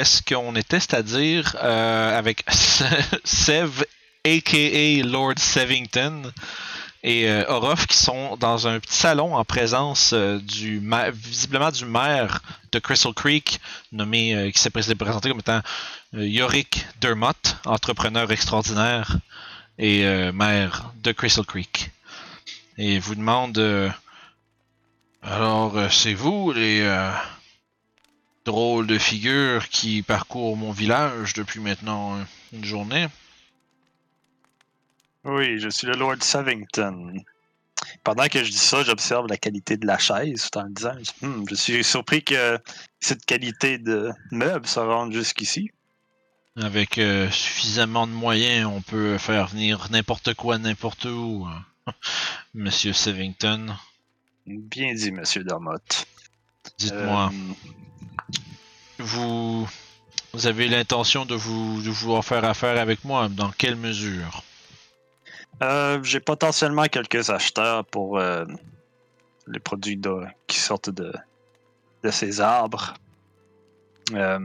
est-ce qu'on était, c'est-à-dire euh, avec Sev, aka Lord Sevington, et euh, Orof qui sont dans un petit salon en présence euh, du visiblement du maire de Crystal Creek, nommé qui s'est présenté comme étant Yorick Dermott, entrepreneur extraordinaire et maire de Crystal Creek. Et vous demande alors c'est vous les drôles de figures qui parcourent mon village depuis maintenant une journée oui, je suis le Lord Savington. Pendant que je dis ça, j'observe la qualité de la chaise tout en le disant. Hmm, je suis surpris que cette qualité de meuble se rende jusqu'ici. Avec euh, suffisamment de moyens, on peut faire venir n'importe quoi, n'importe où, hein. Monsieur Savington. Bien dit, Monsieur Dermott. Dites-moi, euh, vous, vous avez l'intention de vous de vouloir faire affaire avec moi Dans quelle mesure? Euh, j'ai potentiellement quelques acheteurs pour euh, les produits qui sortent de, ces arbres. Euh,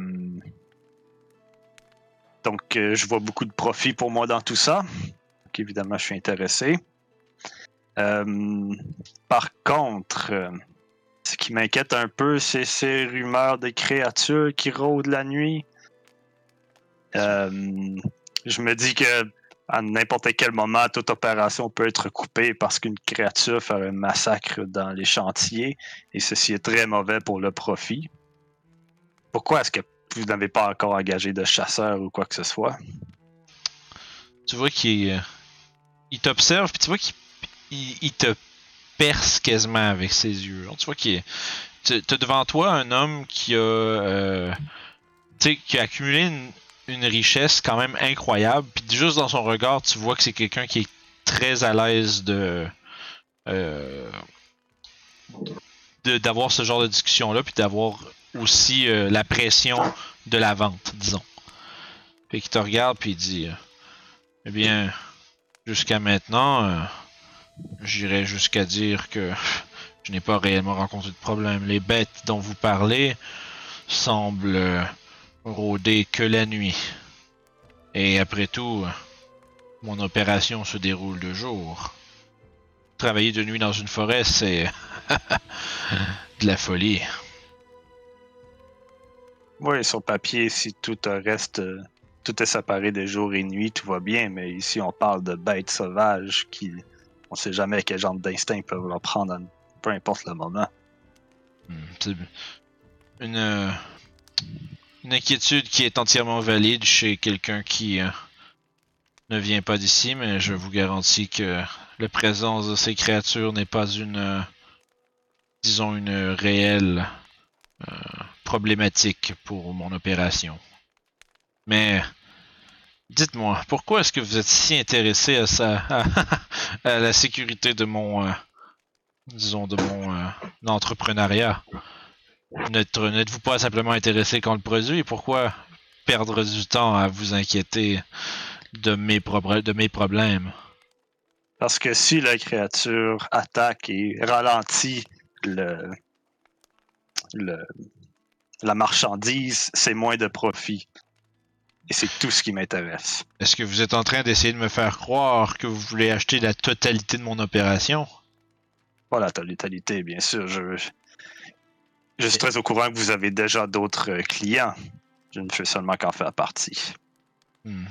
donc, je vois beaucoup de profit pour moi dans tout ça. Évidemment, je suis intéressé. par contre, ce qui m'inquiète un peu, c'est ces rumeurs de créatures qui rôdent la nuit. je me dis que à n'importe quel moment, toute opération peut être coupée parce qu'une créature fait un massacre dans les chantiers et ceci est très mauvais pour le profit. Pourquoi est-ce que vous n'avez pas encore engagé de chasseur ou quoi que ce soit? Tu vois qu'il euh, il t'observe, puis tu vois qu'il il, te perce quasiment avec ses yeux. Tu vois qu'il tu as devant toi un homme qui a, euh, qui a accumulé une, une richesse quand même incroyable. Puis juste dans son regard, tu vois que c'est quelqu'un qui est très à l'aise de, euh, d'avoir ce genre de discussion là, puis d'avoir aussi euh, la pression de la vente, disons. Puis qui te regarde puis il dit, euh, eh bien, jusqu'à maintenant, j'irais jusqu'à dire que je n'ai pas réellement rencontré de problème. Les bêtes dont vous parlez semblent rôder que la nuit. Et après tout, mon opération se déroule de jour. Travailler de nuit dans une forêt, c'est de la folie. Oui, sur papier, si tout reste, tout est séparé de jour et nuit, tout va bien, mais ici on parle de bêtes sauvages qui, on sait jamais quel genre d'instinct peuvent leur prendre, peu importe le moment. Hmm, une, une inquiétude qui est entièrement valide chez quelqu'un qui euh, ne vient pas d'ici, mais je vous garantis que la présence de ces créatures n'est pas une, euh, disons, une réelle euh, problématique pour mon opération. Mais dites-moi, pourquoi est-ce que vous êtes si intéressé à ça, à, la sécurité de mon, disons, de mon entrepreneuriat? N'êtes-vous pas simplement intéressé quand le produit? Pourquoi perdre du temps à vous inquiéter de mes, problèmes? Parce que si la créature attaque et ralentit le, la marchandise, c'est moins de profit. Et c'est tout ce qui m'intéresse. Est-ce que vous êtes en train d'essayer de me faire croire que vous voulez acheter la totalité de mon opération? Pas la totalité, bien sûr. Je, je suis très au courant que vous avez déjà d'autres euh, clients. Je ne fais seulement qu'en faire partie. Hmm.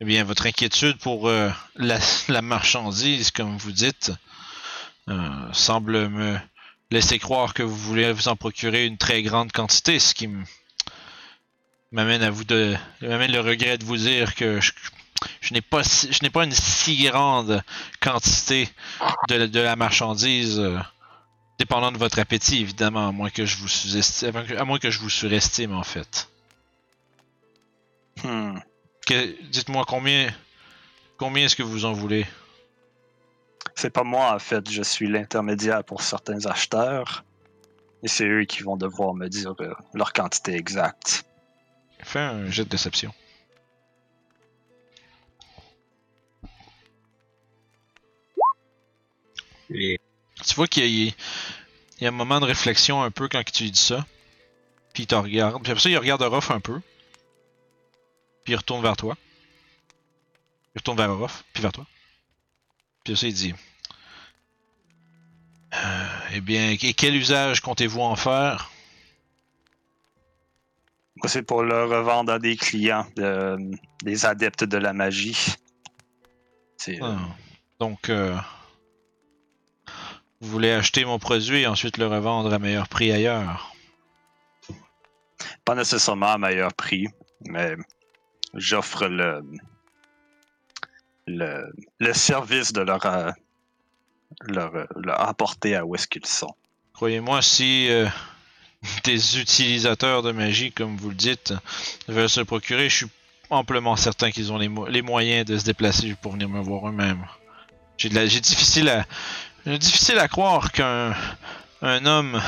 Eh bien, votre inquiétude pour euh, la, marchandise, comme vous dites, euh, semble me laisser croire que vous voulez vous en procurer une très grande quantité, ce qui m'amène à vous de m'amène le regret de vous dire que je, n'ai pas je n'ai pas une si grande quantité de, de la marchandise Dépendant de votre appétit, évidemment, à moins que je vous sous-estime, à moins que je vous surestime en fait. Hmm. Dites-moi combien, combien est-ce que vous en voulez? C'est pas moi en fait, je suis l'intermédiaire pour certains acheteurs, et c'est eux qui vont devoir me dire euh, leur quantité exacte. Fais un jet de déception. Tu vois qu'il y, a un moment de réflexion un peu quand tu dis ça. Puis il te regarde. Puis après ça, il regarde Orof un peu. Puis il retourne vers toi. Il retourne vers Orof, puis vers toi. Puis après ça, il dit Euh, Eh bien, et quel usage comptez-vous en faire c'est pour le revendre à des clients, de- des adeptes de la magie. C'est euh, Ah. Donc, euh, vous voulez acheter mon produit et ensuite le revendre à meilleur prix ailleurs? Pas nécessairement à meilleur prix, mais j'offre le, le, le service de leur, euh, leur, euh, leur apporter à où est-ce qu'ils sont. Croyez-moi, si euh, des utilisateurs de magie, comme vous le dites, veulent se procurer, je suis amplement certain qu'ils ont les, mo- les moyens de se déplacer pour venir me voir eux-mêmes. J'ai difficile à j'ai difficile à croire qu'un un homme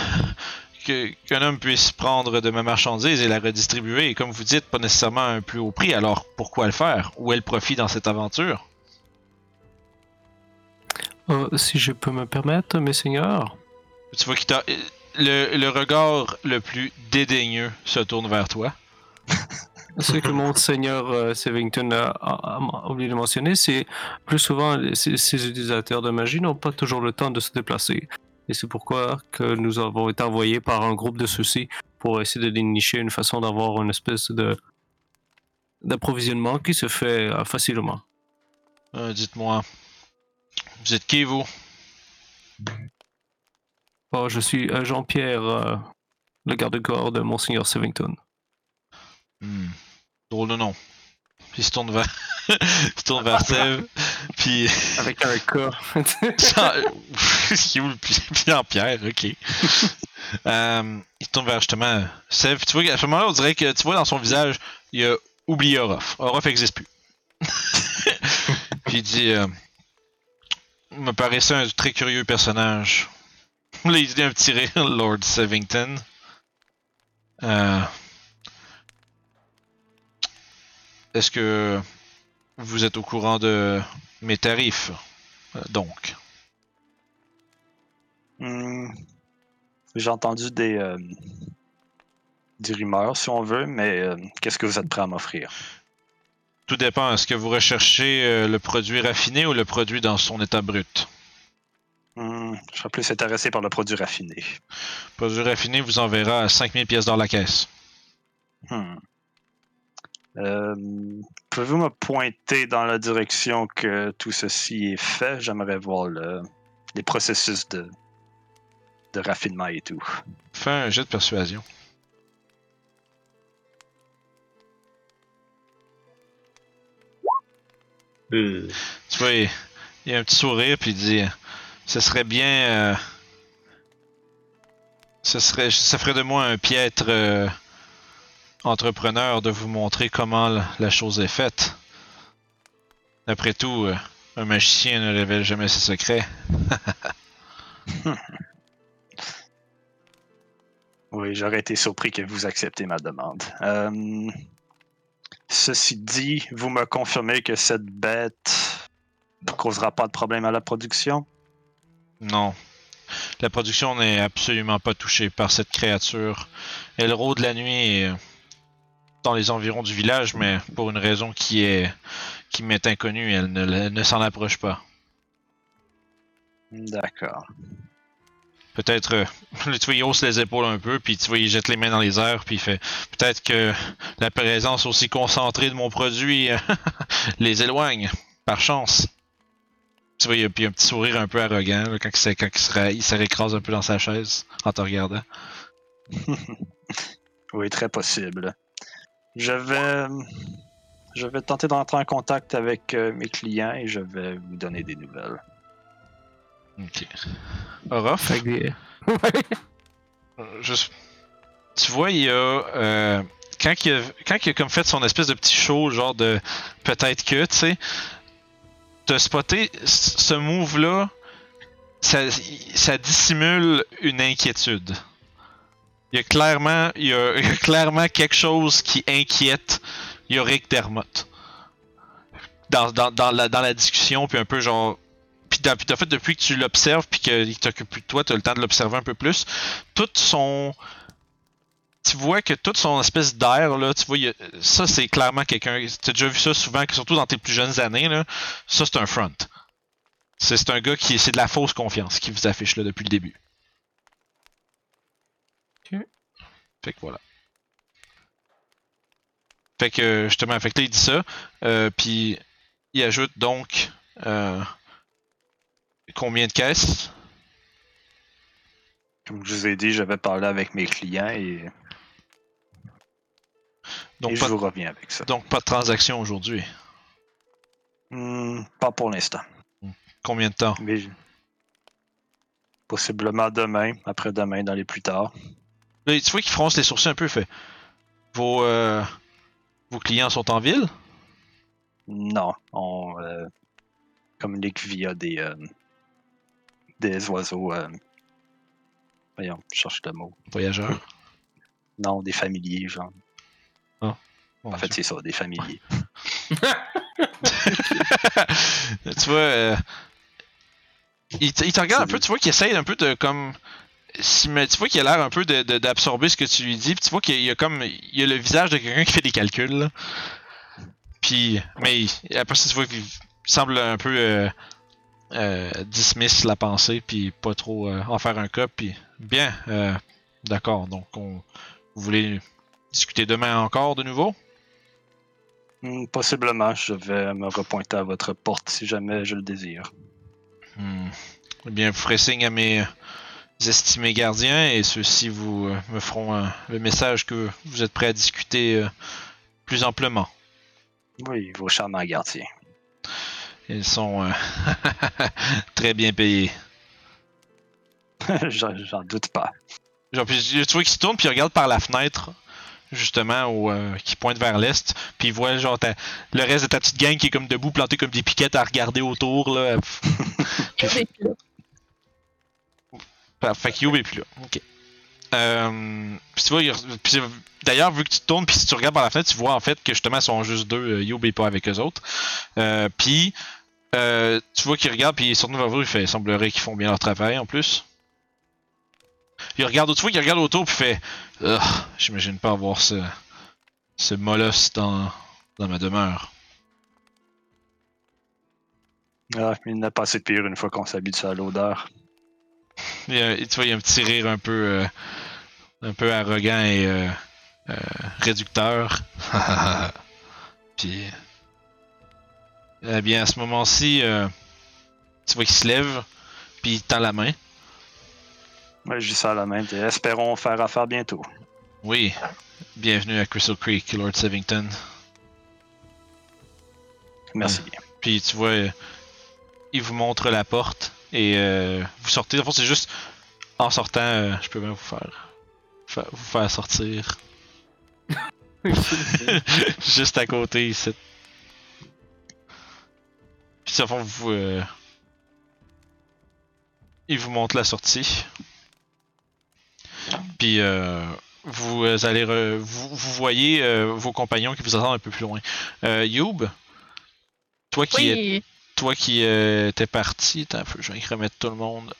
puisse prendre de ma marchandise et la redistribuer, et comme vous dites, pas nécessairement à un plus haut prix. Alors pourquoi le faire? Où est le profit dans cette aventure? Euh, si je peux me permettre, mes seigneurs. Tu vois qu'il t'a- le, le regard le plus dédaigneux se tourne vers toi. Ce que mon seigneur euh, Sevington a, a- a oublié de mentionner, c'est plus souvent ces, ces utilisateurs de magie n'ont pas toujours le temps de se déplacer. Et c'est pourquoi que nous avons été envoyés par un groupe de ceux-ci pour essayer de dénicher une façon d'avoir une espèce de d'approvisionnement qui se fait euh, facilement. Euh, Dites-moi, vous êtes qui vous? Oh, je suis euh, Jean-Pierre, euh, le garde-corps de Monseigneur Sevington. Hmm. Drôle de nom. Puis il se tourne vers, se tourne vers Sève. Puis Avec un cas. qui est où le pi- Pierre-Pierre, ok. Euh, il se tourne vers justement Sève. Tu vois qu'à ce moment-là, on dirait que tu vois dans son visage, il a oublié Orof. Orof n'existe plus. Puis il dit euh, me paraissait un très curieux personnage. Là, il dit un petit rire, Lord Sevington. Euh, Est-ce que vous êtes au courant de mes tarifs Donc, Hmm. J'ai entendu des, euh, des rumeurs, si on veut, mais euh, qu'est-ce que vous êtes prêt à m'offrir? tout dépend. Est-ce que vous recherchez le produit raffiné ou le produit dans son état brut? Hmm, Je serais plus intéressé par le produit raffiné. Le produit raffiné vous enverra à 5000 pièces dans la caisse. Hmm. Euh, Pouvez-vous me pointer dans la direction que tout ceci est fait? J'aimerais voir le, les processus de, de raffinement et tout. Fais un jet de persuasion. Euh, Tu vois, il, il a un petit sourire puis il dit Ce serait bien. euh, ce serait, ça ferait de moi un piètre euh, entrepreneur de vous montrer comment la, chose est faite. Après tout, euh, un magicien ne révèle jamais ses secrets. Oui, j'aurais été surpris que vous acceptez ma demande. Ceci dit, vous me confirmez que cette bête ne causera pas de problème à la production? Non. La production n'est absolument pas touchée par cette créature. Elle rôde la nuit euh, dans les environs du village, mais pour une raison qui est qui m'est inconnue, elle ne, elle ne s'en approche pas. D'accord. Peut-être, euh, tu il hausse les épaules un peu, puis tu vois, il jette les mains dans les airs, puis il fait peut-être que la présence aussi concentrée de mon produit euh, les éloigne, par chance. Tu vois, il y a puis un petit sourire un peu arrogant là, quand, il, se- quand il, se, il se récrase un peu dans sa chaise en te regardant. Oui, très possible. Je vais, je vais tenter d'entrer en contact avec euh, mes clients et je vais vous donner des nouvelles. Ok. Orof, des- euh, juste- tu vois, il y a. euh, quand, il a quand il a comme fait son espèce de petit show, genre de peut-être que, tu sais, t'as spoté ce move-là, ça, ça dissimule une inquiétude. Il y a clairement, il y a, clairement quelque chose qui inquiète Yorick Dermott. Dans, dans, dans, la, dans la discussion, puis un peu genre. Puis en fait, depuis que tu l'observes, puis qu'il t'occupe plus de toi, tu as le temps de l'observer un peu plus, tout son. Tu vois que toute son espèce d'air, là, tu vois, a- ça c'est clairement quelqu'un. Tu as déjà vu ça souvent, que surtout dans tes plus jeunes années, là. Ça c'est un front. C'est c'est un gars qui. C'est de la fausse confiance qui vous affiche là depuis le début. Ok. Fait que voilà. Fait que justement, fait que là, il dit ça. euh, Puis il ajoute donc. euh, combien de caisses? Comme je vous ai dit, j'avais parlé avec mes clients et, donc et pas, je vous reviens avec ça. donc pas de transaction aujourd'hui. Hmm, pas pour l'instant. Combien de temps? Mais je- possiblement demain, après-demain, dans les plus tard. Là, tu vois qu'il fronce les sourcils un peu, fait. Vos, euh, vos clients sont en ville? Non, on euh, communique via des, euh, des oiseaux. voyons, je cherche le mot. Voyageurs? Non, des familiers, genre. Mon En fait, c'est ça, des familiers. tu vois, euh, il, te- il te regarde un peu, tu vois qu'il essaye un peu de comme. si- mais tu vois qu'il a l'air un peu de- de- d'absorber ce que tu lui dis, puis tu vois qu'il y a comme. Il y a le visage de quelqu'un qui fait des calculs, là. Puis. Mais après ça, tu vois qu'il semble un peu. Euh, euh, dismiss la pensée, puis pas trop euh, en faire un cas, puis. Bien, euh, d'accord, donc on. Vous voulez discuter demain encore de nouveau? Hmm, possiblement, je vais me repointer à votre porte si jamais je le désire. Hmm. Eh bien, vous ferez signe à mes estimés gardiens et ceux-ci vous euh, me feront euh, le message que vous êtes prêts à discuter euh, plus amplement. Oui, vos charmants gardiens. Ils sont euh, très bien payés. J'en j'en doute pas. Genre, puis, tu vois qu'il se tourne puis il regarde par la fenêtre, justement, au, euh, qui pointe vers l'est, puis il voit genre ta- le reste de ta petite gang qui est comme debout, planté comme des piquettes à regarder autour. Là. Puis-. Fait que Youb est plus là. Ok. Euh, puis tu vois, d'ailleurs, vu que tu te tournes, puis si tu regardes par la fenêtre, tu vois en fait que justement, ils sont juste deux. euh, Youb est pas avec eux autres. Euh, puis, tu vois qu'il regarde, puis il se retourne vers vous, il fait il semblerait qu'ils font bien leur travail en plus. Il regarde, vois qu'il regarde autour, puis il fait Ugh, J'imagine pas avoir ce, ce molosse dans, dans ma demeure. Ah, il n'a pas assez pire une fois qu'on s'habitue à l'odeur. Il tu vois, il y a un petit rire un peu, euh, un peu arrogant et euh, euh, réducteur. Puis, eh bien, à ce moment-ci, euh, tu vois qu'il se lève, puis il tend la main. Ouais, je dis ça à la main. dis, Espérons faire affaire bientôt. Oui, bienvenue à Crystal Creek, Lord Sevington. Merci bien. Puis tu vois, euh, il vous montre la porte et euh, vous sortez. En fait, c'est juste en sortant, euh, je peux même vous faire, fa- vous faire sortir. juste à côté ici. Puis à fond, vous, euh, il vous montre la sortie. Puis euh, vous allez, re- vous, vous voyez euh, vos compagnons qui vous attendent un peu plus loin. Euh, Youb, toi qui es toi qui euh, étais parti, attends un peu, je vais remettre tout le monde.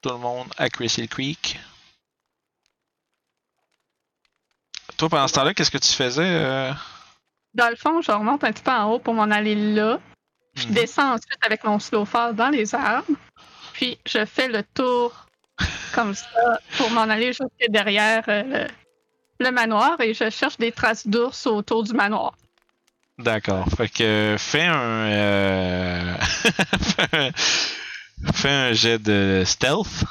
Tout le monde à Crystal Creek. Toi, pendant ce temps-là, qu'est-ce que tu faisais? euh? dans le fond, je remonte un petit peu en haut pour m'en aller là. Je Mhm. descends ensuite avec mon snowfall dans les arbres. Puis je fais le tour comme ça pour m'en aller jusque derrière euh, le, le manoir et je cherche des traces d'ours autour du manoir. D'accord. Fait que fais un, euh, fais un. Fais un jet de stealth.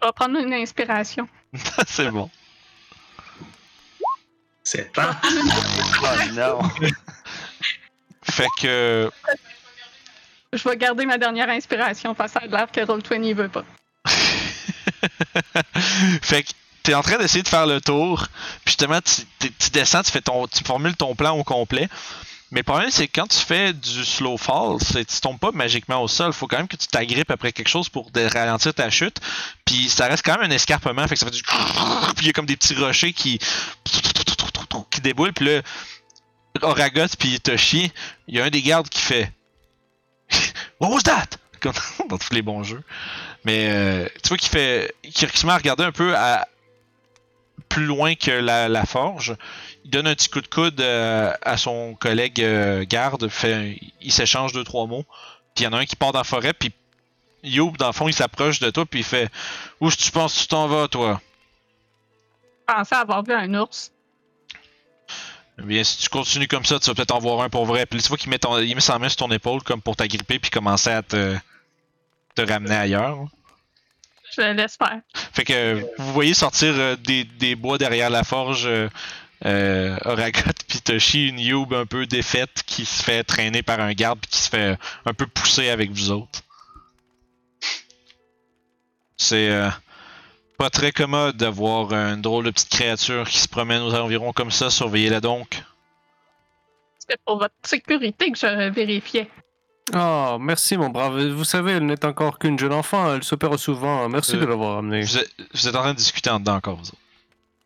Je vais prendre une inspiration. C'est bon. C'est temps. Oh non! Fait que. Je vais garder ma dernière inspiration parce que ça l'air que Roll20 veut pas. fait que t'es en train d'essayer de faire le tour, puis justement tu, tu descends, tu tu formules ton plan au complet. Mais le problème c'est que quand tu fais du slow fall, tu tombes pas magiquement au sol, faut quand même que tu t'agrippes après quelque chose pour ralentir ta chute. Puis ça reste quand même un escarpement, fait que ça fait du puis il y a comme des petits rochers qui qui déboulent, puis là Oragot puis Toshi, il y a un des gardes qui fait What was? Comme dans tous les bons jeux. Mais euh, tu vois qu'il fait. qu'il se un peu à plus loin que la, forge. Il donne un petit coup de coude euh, à son collègue euh, garde. Il s'échange deux, trois mots. Puis il y en a un qui part dans la forêt. Puis Youb, dans le fond, il s'approche de toi. Puis il fait Où tu penses que tu t'en vas, toi Je pensais avoir vu un ours. Eh Bien, si tu continues comme ça, tu vas peut-être en voir un pour vrai. Puis tu vois qu'il met, ton- il met sa main sur ton épaule comme pour t'agripper. Puis commencer à te, te ramener ailleurs. Je le laisse faire. Fait que vous voyez sortir euh, des, des bois derrière la forge euh, euh, Oragot puis Toshi, une Youb un peu défaite qui se fait traîner par un garde puis qui se fait un peu pousser avec vous autres. C'est euh, pas très commode d'avoir une drôle de petite créature qui se promène aux environs comme ça, surveillez-la donc. C'était pour votre sécurité que je vérifiais. Oh, merci mon brave. Vous savez, elle n'est encore qu'une jeune enfant, elle se perd souvent. Merci Euh, de l'avoir amenée. Vous êtes, vous êtes en train de discuter en dedans encore, vous autres.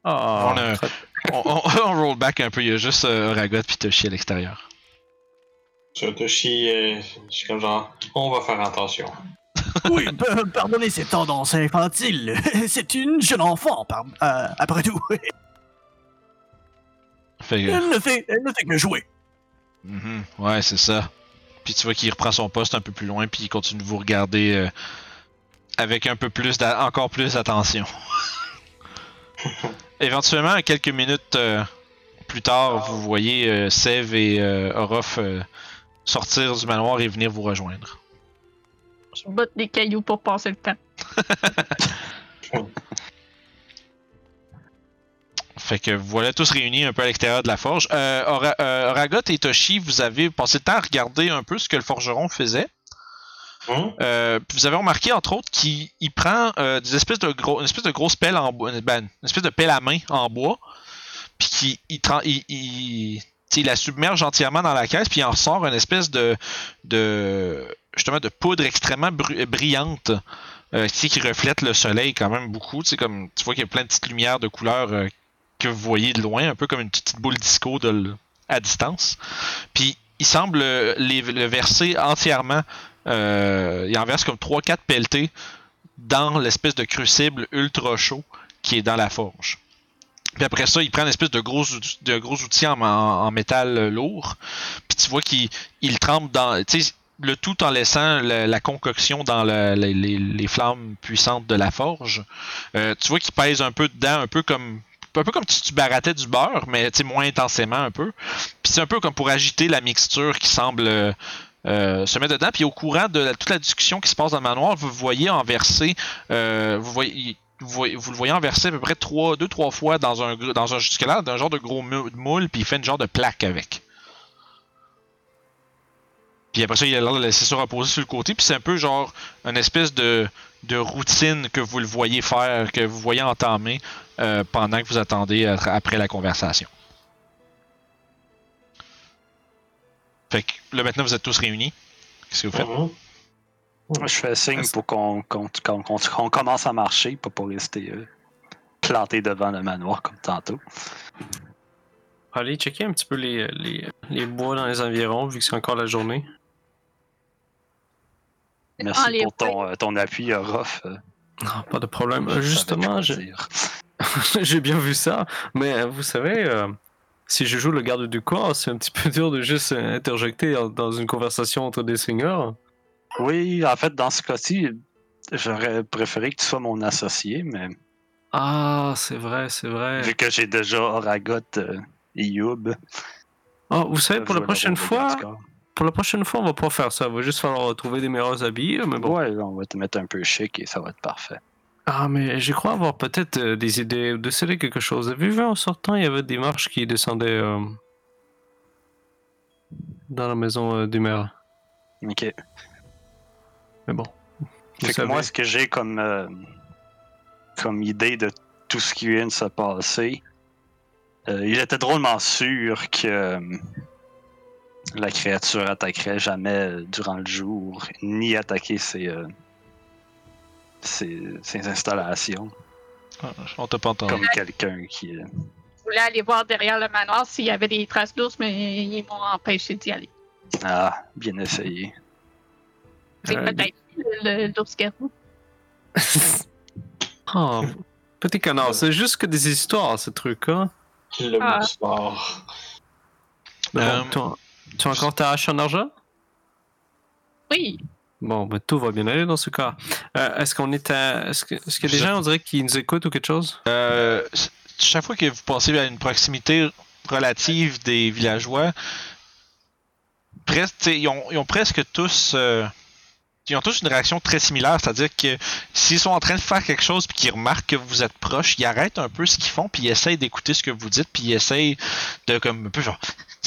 Ah, on a- très- On, on- on roll back un peu, il y a juste euh, Oragot puis Toshi à l'extérieur. Shotoshi, euh, je suis comme genre, on va faire attention. Oui, pardonnez ces tendances infantiles. C'est une jeune enfant, par- euh, après tout. Fait que- Elle ne fait, elle ne fait que jouer. Mhm, Ouais, c'est ça. Puis tu vois qu'il reprend son poste un peu plus loin, puis il continue de vous regarder euh, avec un peu plus, encore plus d'attention. Éventuellement, quelques minutes euh, plus tard, vous voyez euh, Sev et euh, Orof euh, sortir du manoir et venir vous rejoindre. Je botte des cailloux pour passer le temps. Fait que voilà tous réunis un peu à l'extérieur de la forge. Euh, Ora- euh, Oragot et Toshi, vous avez passé le temps à regarder un peu ce que le forgeron faisait. Hein? Euh, puis vous avez remarqué entre autres qu'il il prend euh, des espèces de gros, une espèce de grosse pelle en bois, ben, une espèce de pelle à main en bois, puis qu'il il, la submerge entièrement dans la caisse, puis il en ressort une espèce de, de justement de poudre extrêmement bru- brillante, euh, qui reflète le soleil quand même beaucoup. Tu comme tu vois qu'il y a plein de petites lumières de couleurs euh, que vous voyez de loin, un peu comme une petite boule disco à distance. Puis il semble euh, le verser entièrement euh, il en verse comme 3-4 pelletés dans l'espèce de crucible ultra chaud qui est dans la forge. Puis après ça, il prend une espèce de gros, de gros outil en, métal euh, lourd. Puis tu vois qu'il il trempe dans. Le tout en laissant la, concoction dans le- les, flammes puissantes de la forge. Euh, tu vois qu'il pèse un peu dedans, un peu comme. Un peu comme si tu barattais du beurre, mais moins intensément un peu. Puis c'est un peu comme pour agiter la mixture qui semble euh, euh, se mettre dedans. Puis au courant de toute la discussion qui se passe dans le manoir, vous voyez en verser, euh, vous, le voyez en verser à peu près trois, deux, trois fois dans un, dans un jusque-là, d'un genre de gros mou- moule, puis il fait une genre de plaque avec. Puis après ça, il a l'air de laisser ça reposer sur le côté, puis c'est un peu genre une espèce de, de routine que vous le voyez faire, que vous voyez entamer euh, pendant que vous attendez après la conversation. Fait que là maintenant vous êtes tous réunis. Qu'est-ce que vous faites? Mhm. Je fais signe pour qu'on commence à marcher, pas pour rester euh, planté devant le manoir comme tantôt. Allez checker un petit peu les, les, les bois dans les environs, vu que c'est encore la journée. Merci pour ton, euh, ton appui, euh, Ruff. euh, Non, pas de problème. je Justement, je- j'ai bien vu ça. Mais vous savez, euh, si je joue le garde du corps, c'est un petit peu dur de juste interjecter dans- une conversation entre des seigneurs. Oui, en fait, dans ce cas-ci, j'aurais préféré que tu sois mon associé, mais Ah, c'est vrai, c'est vrai. vu que j'ai déjà Oragot euh, et Youb. Oh, vous savez, pour la prochaine fois, du corps. Pour la prochaine fois, on va pas faire ça. Il va juste falloir trouver des meilleurs habits. Mais bon. Ouais, on va te mettre un peu chic et ça va être parfait. Ah, mais je crois avoir peut-être euh, des idées, de déceler quelque chose. Avez-vous vu en sortant, il y avait des marches qui descendaient euh, dans la maison euh, du maire. Ok. Mais bon. Fait que moi, ce que j'ai comme, euh, comme idée de tout ce qui vient de se passer, euh, il était drôlement sûr que euh, la créature attaquerait jamais durant le jour, ni attaquer ses, euh, ses, ses installations, Ah, on t'a pas entendu. comme quelqu'un qui... euh, Je voulais aller voir derrière le manoir s'il y avait des traces d'ours, mais ils m'ont empêché d'y aller. Ah, bien essayé. C'est Euh, peut-être le- le- l'ours garou. Oh, petit canard, c'est juste que des histoires, ce truc, hein. Le Ah. bon, Euh, toi- tu as encore ta hache en argent? Oui. Bon, ben, tout va bien aller dans ce cas. Euh, est-ce qu'on est à. Est-ce que- est-ce qu'il y a des Je- gens, on dirait, qui nous écoutent ou quelque chose? Euh, chaque fois que vous passez à une proximité relative des villageois, presque, ils, ont, ils ont presque tous. euh, ils ont tous une réaction très similaire, c'est-à-dire que s'ils sont en train de faire quelque chose puis qu'ils remarquent que vous êtes proche, ils arrêtent un peu ce qu'ils font puis ils essayent d'écouter ce que vous dites puis ils essayent de comme un peu genre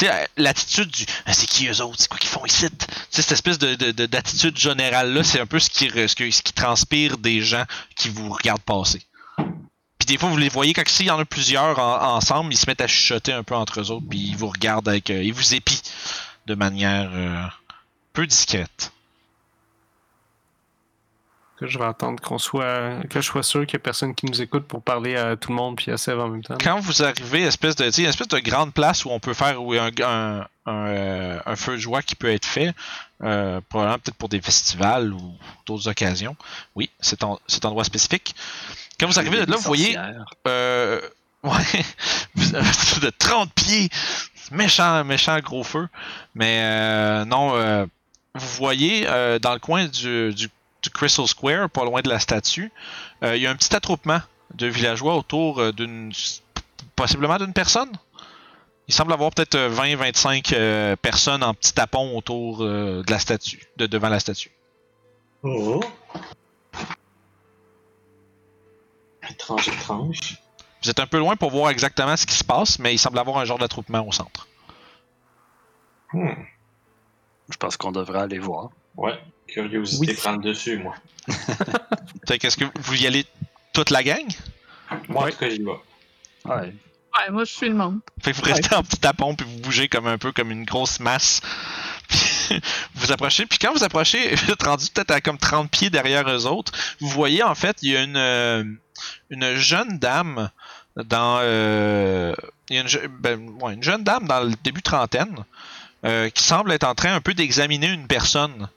euh, l'attitude du Ah, c'est qui eux autres, c'est quoi qu'ils font ici, cette espèce de, de- de- d'attitude générale là, c'est un peu ce qui transpire des gens qui vous regardent passer. Puis des fois, vous les voyez quand s'il y en a plusieurs en- ensemble, ils se mettent à chuchoter un peu entre eux autres, puis ils vous regardent avec. euh, ils vous épient de manière euh, peu discrète. Que je vais attendre qu'on soit. Que je sois sûr qu'il y a personne qui nous écoute pour parler à tout le monde puis à Sève en même temps. Quand vous arrivez, espèce de, une espèce de grande place où on peut faire où il y a un, un, un, euh, un feu de joie qui peut être fait, euh, probablement peut-être pour des festivals ou d'autres occasions. Oui, c'est en, cet endroit spécifique. Quand vous arrivez de là, vous voyez Euh, ouais, de 30 pieds. Méchant, méchant gros feu. Mais euh, non, euh, vous voyez euh, dans le coin du Crystal Square, pas loin de la statue, euh, il y a un petit attroupement de villageois autour euh, d'une. possiblement d'une personne. Il semble avoir peut-être 20-25 euh, personnes en petit tapon autour euh, de la statue, de devant la statue. Oh. Étrange, étrange. Vous êtes un peu loin pour voir exactement ce qui se passe, mais il semble avoir un genre d'attroupement au centre. Hmm. Je pense qu'on devrait aller voir. Ouais. Curiosité Oui. prend le dessus, moi. Fait qu'est-ce que vous y allez toute la gang? Moi, en Ouais. tout cas, j'y vais. Ouais. Ouais, moi, je suis le monde. Fait que vous restez en petit tapon puis vous bougez comme un peu comme une grosse masse. Puis vous approchez, puis quand vous approchez, vous êtes rendu peut-être à comme 30 pieds derrière eux autres. Vous voyez en fait, il y a une, euh, une jeune dame dans euh, il y a une, ben, ouais, une jeune dame dans le début trentaine euh, qui semble être en train un peu d'examiner une personne.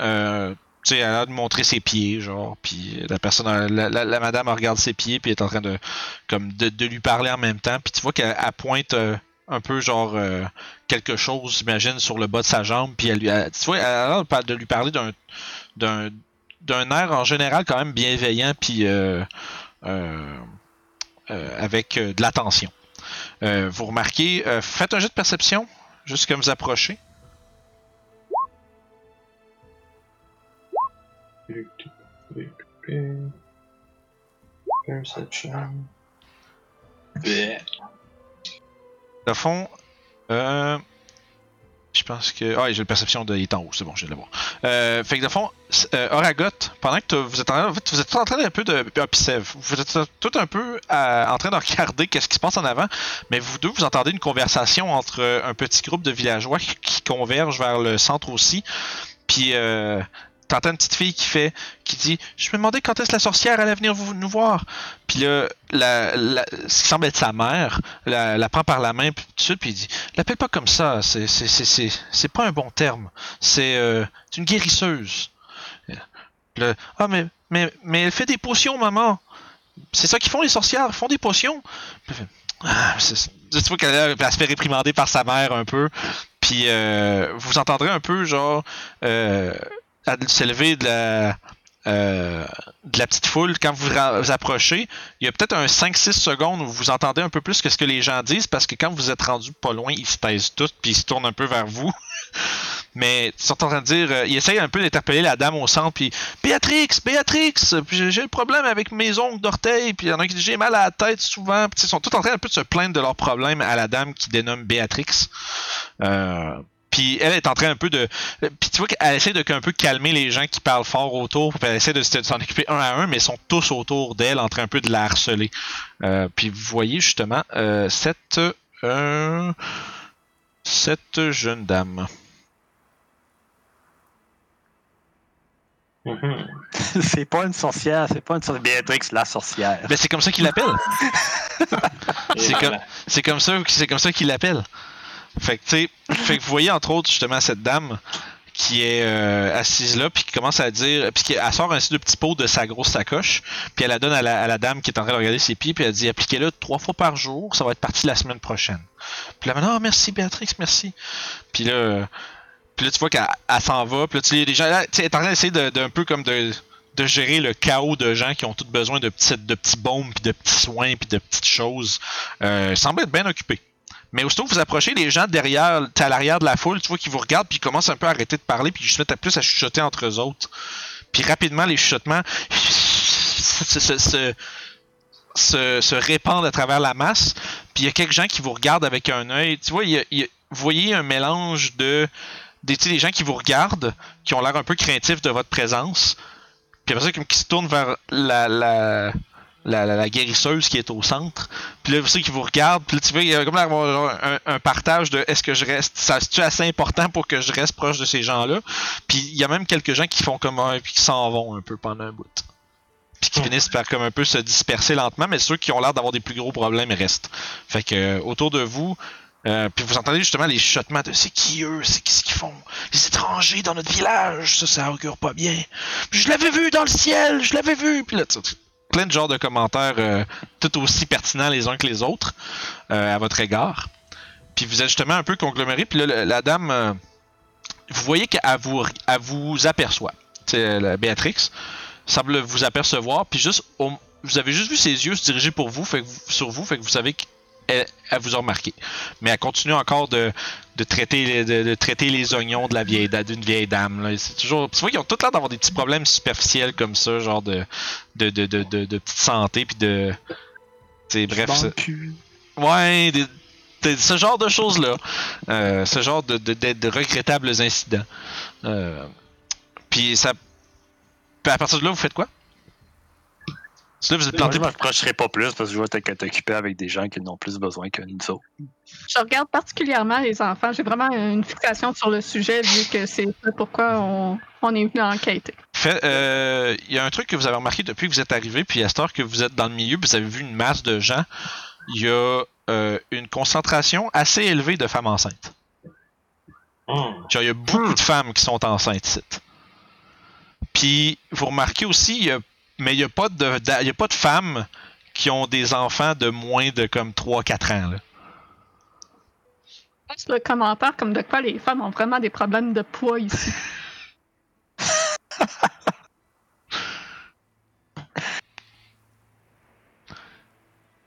Euh, tu sais, elle a l'air de montrer ses pieds, genre, puis la personne, la, la- madame regarde ses pieds, puis est en train de, comme, de, lui parler en même temps, puis tu vois qu'elle elle pointe euh, un peu, genre, euh, quelque chose, j'imagine, sur le bas de sa jambe, puis elle elle- tu vois, elle a l'air de lui parler d'un, d'un, d'un air en général quand même bienveillant, puis euh, avec de l'attention. Vous remarquez, faites un jeu de perception, juste comme vous approchez. Perception. Bleh. De fond, euh, je pense que. Ah, j'ai la perception de. Il est en haut, c'est bon, je vais le voir. Euh, fait que de fond, c- euh, Oragot, pendant que vous êtes en, en vous êtes en train d'un peu de. Ah, vous êtes tout un peu en train de regarder qu'est-ce qui se passe en avant, mais vous deux, vous entendez une conversation entre un petit groupe de villageois qui, qui convergent vers le centre aussi. Puis, euh, t'entends une petite fille qui fait. qui dit Je me demandais quand est-ce que la sorcière allait venir vous, nous voir. Puis là, la, ce qui semble être sa mère, la, prend par la main, puis puis il dit L'appelle pas comme ça, c'est, c'est, pas un bon terme. C'est, euh, une guérisseuse. Ah, mais, elle fait des potions, maman. C'est ça qu'ils font, les sorcières, font des potions. Ah, tu vois qu'elle se fait réprimander par sa mère un peu. Puis euh, vous entendrez un peu, genre, euh, elle s'élever de la. euh, de la petite foule, quand vous vous approchez, il y a peut-être un 5-6 secondes où vous entendez un peu plus que ce que les gens disent parce que quand vous êtes rendu pas loin, ils se taisent tous puis ils se tournent un peu vers vous. Mais ils sont en train de dire, euh, ils essayent un peu d'interpeller la dame au centre puis Béatrix, Béatrix, j'ai le problème avec mes ongles d'orteil, puis il y en a qui disent j'ai mal à la tête souvent, puis ils sont tous en train un peu de se plaindre de leurs problèmes à la dame qui dénomme Béatrix. Euh, puis elle est en train un peu de. Puis tu vois qu'elle essaie de un peu calmer les gens qui parlent fort autour. Puis elle essaie de se- de s'en occuper un à un, mais ils sont tous autour d'elle en train un peu de la harceler. Euh, puis vous voyez justement euh, cette. euh, cette jeune dame. Mhm. c'est pas une sorcière, c'est pas une sorcière. Béatrix, la sorcière. Ben c'est comme ça qu'il l'appelle. C'est voilà. C'est comme ça, c'est comme ça qu'il l'appelle. Fait que tu vous voyez entre autres justement cette dame qui est euh, assise là, puis qui commence à dire, puis qui- elle sort ainsi de petits pots de sa grosse sacoche, puis elle la donne à la, dame qui est en train de regarder ses pieds, puis elle dit appliquez-le trois fois par jour, ça va être parti la semaine prochaine. Puis là, maintenant, merci Béatrix, merci. Puis là, puis là tu vois qu'elle elle s'en va, puis là, tu les gens, elle est en train d'essayer de, de- un peu comme de, de gérer le chaos de gens qui ont tous besoin de petits, de petits baumes, puis de petits soins, puis de petites choses. Euh, elle semble être bien occupée. Mais aussitôt que vous approchez, les gens derrière, t'es à l'arrière de la foule, tu vois qu'ils vous regardent, puis ils commencent un peu à arrêter de parler, puis ils se mettent à plus à chuchoter entre eux autres. Puis rapidement, les chuchotements se, se, se, se- répandent à travers la masse. Puis il y a quelques gens qui vous regardent avec un œil. Tu vois, y y a- vous voyez un mélange de des, des gens qui vous regardent, qui ont l'air un peu craintifs de votre présence. Puis après ça, comme qui se tournent vers la, la, la, la- la guérisseuse qui est au centre. Puis là, vous qui vous regardent. Puis là, tu vois, il y a comme genre un, un partage de est-ce que je reste. Ça, c'est assez important pour que je reste proche de ces gens-là? Puis il y a même quelques gens qui font comme un. Puis qui s'en vont un peu pendant un bout. Puis qui finissent par comme un peu se disperser lentement. Mais ceux qui ont l'air d'avoir des plus gros problèmes restent. Fait que euh, autour de vous. euh, puis vous entendez justement les chuchotements de c'est qui eux, c'est qu'est-ce qu'ils font, les étrangers dans notre village, ça ça augure pas bien. Puis je l'avais vu dans le ciel, je l'avais vu. Puis là, tu- tu- plein de genres de commentaires euh, tout aussi pertinents les uns que les autres euh, à votre égard. Puis vous êtes justement un peu congloméré. Puis là, la dame, euh, vous voyez qu'elle vous, elle vous aperçoit. C'est la Béatrix semble vous apercevoir. Puis juste, vous avez juste vu ses yeux se diriger pour vous, fait que vous- sur vous, fait que vous savez elle vous a remarqué. Mais elle continue encore de, de traiter, les- de, de traiter les oignons de la vieille d'une vieille dame. C'est toujours, tu vois qu'ils ont tout l'air d'avoir des petits problèmes superficiels comme ça, genre de de, de, de, de, de petite santé puis de, sais, bref. ça- Ouais, des- des- ce genre de choses-là. Euh, ce genre de, de, regrettables incidents. Euh, puis ça. Puis à partir de là, vous faites quoi? Là, vous êtes planté. je m'approcherai pas plus parce que je vois que t'es occupé avec des gens qui n'ont plus besoin que nous autres. Je regarde particulièrement les enfants. J'ai vraiment une fixation sur le sujet vu que c'est ça pourquoi on, on est venu enquêter. Fait, euh, Il y a un truc que vous avez remarqué depuis que vous êtes arrivé, puis à cette heure que vous êtes dans le milieu, puis vous avez vu une masse de gens. Il y a euh, une concentration assez élevée de femmes enceintes. Hmm. Il y a beaucoup de femmes qui sont enceintes ici. Puis, vous remarquez aussi, il y a- mais il n'y a, pas de- y a pas de femmes qui ont des enfants de moins de comme 3-4 ans. Là. Juste le commentaire comme de quoi les femmes ont vraiment des problèmes de poids ici.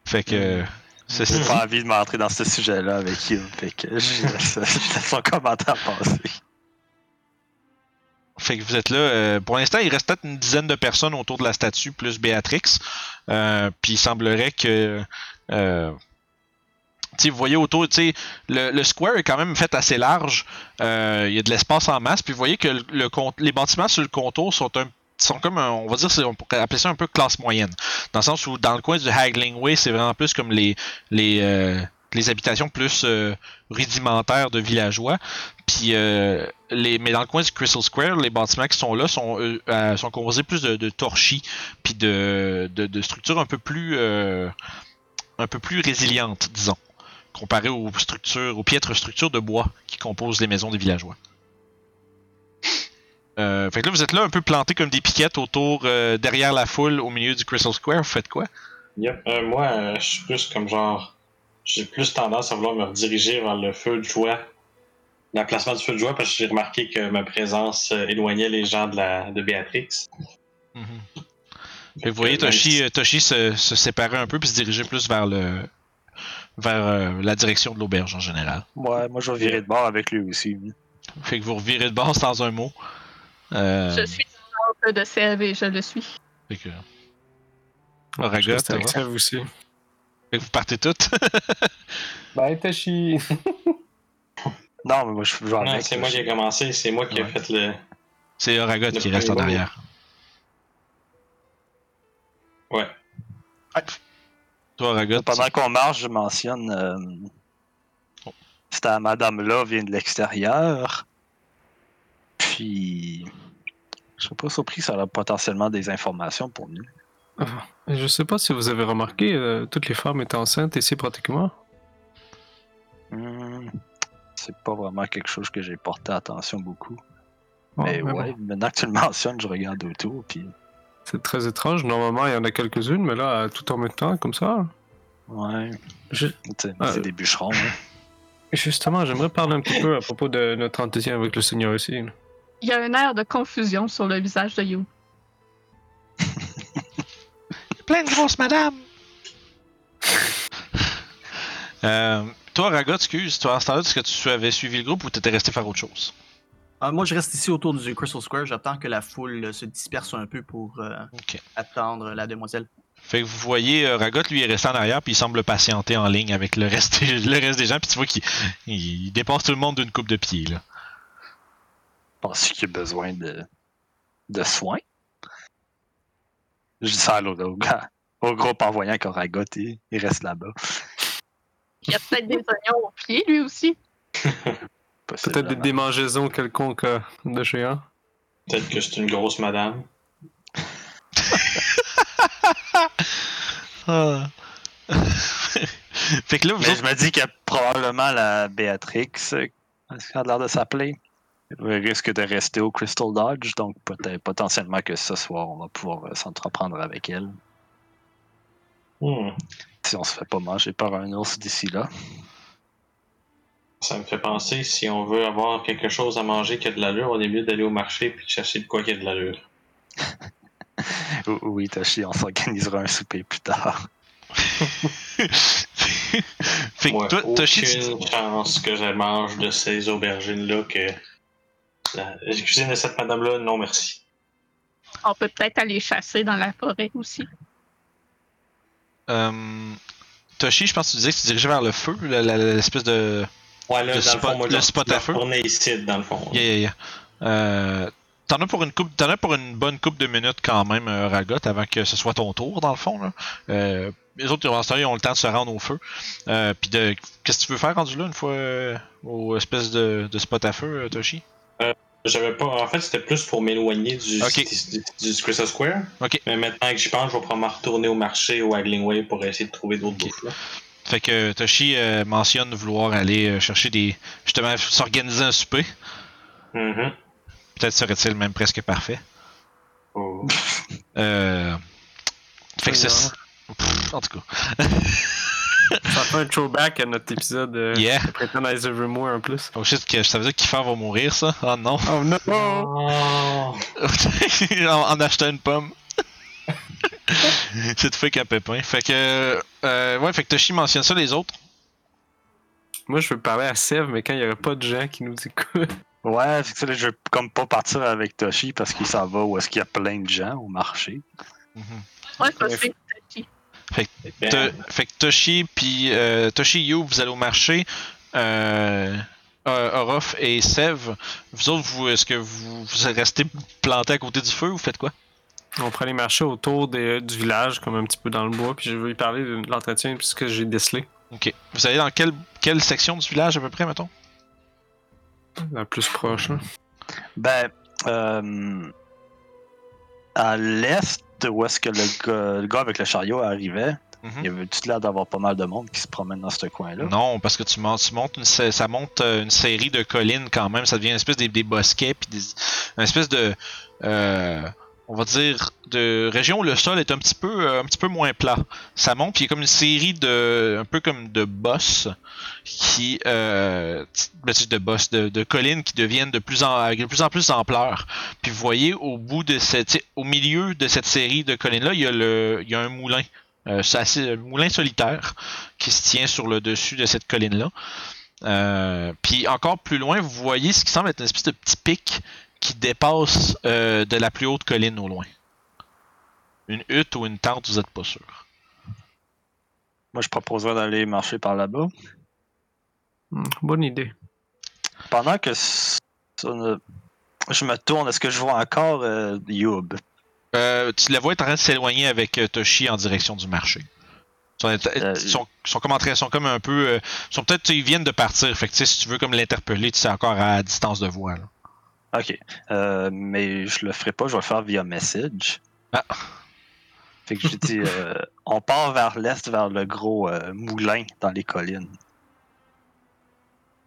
Fait que. ceci J'ai pas envie de m'entrer dans ce sujet-là avec Hugh. Fait que je laisse son commentaire passer. Fait que vous êtes là. euh, pour l'instant, il reste peut-être une dizaine de personnes autour de la statue, plus Béatrix. Euh, Puis il semblerait que. euh, vous voyez autour, le, le square est quand même fait assez large. Euh, Il y a de l'espace en masse. Puis vous voyez que le, les bâtiments sur le contour sont un sont comme on va dire on pourrait appeler ça un peu classe moyenne dans le sens où dans le coin du Haggling Way c'est vraiment plus comme les les les habitations plus euh, rudimentaires de villageois euh, les, mais dans le coin du Crystal Square, les bâtiments qui sont là sont, euh, composés plus de, torchis, puis de, structures un peu plus résilientes, disons, comparé aux structures, aux piètres structures de bois qui composent les maisons des villageois. Fait que vous êtes là un peu plantés comme des piquettes autour, derrière la foule, au milieu du Crystal Square. Vous faites quoi? Moi, je suis plus comme genre. J'ai plus tendance à vouloir me rediriger vers le feu de joie. L'emplacement du feu de joie, parce que j'ai remarqué que ma présence euh, éloignait les gens de, la, de Béatrix. Fait que vous voyez Toshi, euh, Toshi se, se séparer un peu puis se diriger plus vers le vers euh, la direction de l'auberge en général. Ouais, moi je vais virer de bord avec lui aussi. Fait que vous revirez de base dans un mot. Euh, Je suis de et je le suis. Fait que. Ça aussi. Vous partez toutes. Bye, Tashi. Non, mais moi je vais Non, avec. c'est moi qui ai commencé, c'est moi qui ai Ouais. fait le. C'est Oraga Le qui reste en arrière. Ouais. Toi, Oraga, Pendant qu'on marche, je mentionne. Euh, Oh. cette madame-là vient de l'extérieur. Puis. Je serais pas surpris que ça a potentiellement des informations pour nous. Et Je sais pas si vous avez remarqué, euh, toutes les femmes étaient enceintes ici pratiquement. Hmm, C'est pas vraiment quelque chose que j'ai porté attention beaucoup. Mais mais bon, ouais, maintenant que tu le mentionnes, je regarde autour, puis C'est très étrange. Normalement, il y en a quelques-unes, mais là, tout en même temps, comme ça. ouais, Je- Ah, c'est euh, des bûcherons. hein. Justement, j'aimerais parler un petit peu à propos de notre entretien avec le Seigneur ici. là. Il y a un air de confusion sur le visage de You. Plein de grosses madames! euh, toi, Raga, excuse, toi, en ce temps-là, est-ce que tu avais suivi le groupe ou t'étais resté faire autre chose? Euh, moi, je reste ici autour du Crystal Square. J'attends que la foule euh, se disperse un peu pour euh, attendre la demoiselle. Fait que vous voyez, euh, Ragot, lui, est resté en arrière, puis il semble patienter en ligne avec le reste, le reste des gens, puis tu vois qu'il il- il dépasse tout le monde d'une coupe de pied, là. Penses-tu qu'il a besoin de, de soins? Je dis ça à l'autre, au gars. Au groupe en voyant il, il reste là-bas. Il y a peut-être des oignons aux pieds, lui aussi. Peut-être des démangeaisons quelconques euh, de géants. Peut-être que c'est une grosse madame. Ah. fait que là, vous Mais autres, je me dis que probablement la Béatrix, euh, est-ce qu'elle a l'air de s'appeler? Elle risque de rester au Crystal Dodge, donc peut-être potentiellement que ce soir, on va pouvoir euh, s'entreprendre avec elle. Hmm. Si on se fait pas manger par un ours d'ici là. Ça me fait penser, si on veut avoir quelque chose à manger qui a de l'allure, on est mieux d'aller au marché puis de chercher de quoi qui a de l'allure. Oui, Tachi, on s'organisera un souper plus tard. fait que Moi, toi, Toshi, tu- chance que je mange de ces aubergines-là que la, la cuisine de cette madame-là, non merci. On peut peut-être aller chasser dans la forêt aussi. euh, Toshi, je pense que tu disais que tu dirigeais vers le feu, l'espèce de. Ouais, là, Le dans spot- le fond, moi, le je spot je à feu. retournais ici, dans le fond. Yeah, yeah, yeah. Euh, T'en as pour une coupe, t'en as pour une bonne coupe de minutes quand même, euh, Ragot, avant que ce soit ton tour dans le fond. Là. Euh, les autres, ils ont le temps de se rendre au feu. Euh, Puis de, qu'est-ce que tu veux faire rendu là une fois euh, au espèce de, de spot à feu, euh, Toshi? J'avais pas. En fait, c'était plus pour m'éloigner du, Ok. du, du Crystal Square. Mais maintenant que j'y pense, je vais probablement retourner au marché au Haggling Way pour essayer de trouver d'autres Ok. bouches. Là. Fait que Toshi euh, mentionne vouloir aller euh, chercher des. justement s'organiser un souper. Mhm. Peut-être serait-il même presque parfait. Oh. Euh, fait que c'est. Ouais. Pff, En tout cas. Ça fait un throwback à notre épisode euh, Yeah. de Evermore en plus. Oh shit, que ça veut dire que Kiefer va mourir, ça? Oh non. Oh non! Oh. en, en achetant une pomme. C'est tout fait qu'un pépin. Fait que. Euh, ouais, fait que Toshi mentionne ça, les autres. Moi, je veux parler à Sev, mais quand il n'y aurait pas de gens qui nous écoutent. Ouais, c'est que ça, là, je veux comme pas partir avec Toshi parce qu'il s'en va où est-ce qu'il y a plein de gens au marché. Mhm. Ouais. suis Fait que Toshi puis euh, Toshi You, vous allez au marché. Euh, euh, Orof et Sev, vous autres, vous, est-ce que vous, vous restez plantés à côté du feu ou faites quoi? On prend les marchés autour des- du village, comme un petit peu dans le bois, puis je veux lui parler de l'entretien, puisque j'ai décelé. Ok. Vous allez dans quelle, quelle section du village à peu près, mettons? La plus proche. hein. Ben, euh, à l'est, où est-ce que le gars, le gars avec le chariot arrivait, Mhm. il y avait tout l'air d'avoir pas mal de monde qui se promène dans ce coin-là. Non, parce que tu montes, tu montes une, ça monte euh, une série de collines quand même. Ça devient une espèce des, des bosquets, puis des, une espèce de, euh, on va dire, de région où le sol est un petit peu, euh, un petit peu moins plat. Ça monte, puis il y a comme une série de, un peu comme de bosses qui, euh, ben, de de, de collines qui deviennent de plus en, de plus en plus d'ampleur. Puis vous voyez au milieu de cette série de collines là, il y a un moulin. Euh, moulin solitaire qui se tient sur le dessus de cette colline-là. Euh, puis encore plus loin, vous voyez ce qui semble être une espèce de petit pic qui dépasse euh, de la plus haute colline au loin. Une hutte ou une tente, vous êtes pas sûr. Moi, je proposerais d'aller marcher par là-bas. Hmm, bonne idée. Pendant que ne- je me tourne, est-ce que je vois encore euh, Youb? Euh, tu la vois être en train de s'éloigner avec euh, Toshi en direction du marché. Ils sont, Euh, sont, comme en train- ils sont comme un peu. euh, sont peut-être. Ils viennent de partir. Fait que si tu veux comme l'interpeller, tu sais encore à distance de voix. Là. Ok. Euh, mais je le ferai pas, je vais le faire via message. Ah. Fait que je dis, euh, on part vers l'est, vers le gros euh, moulin dans les collines.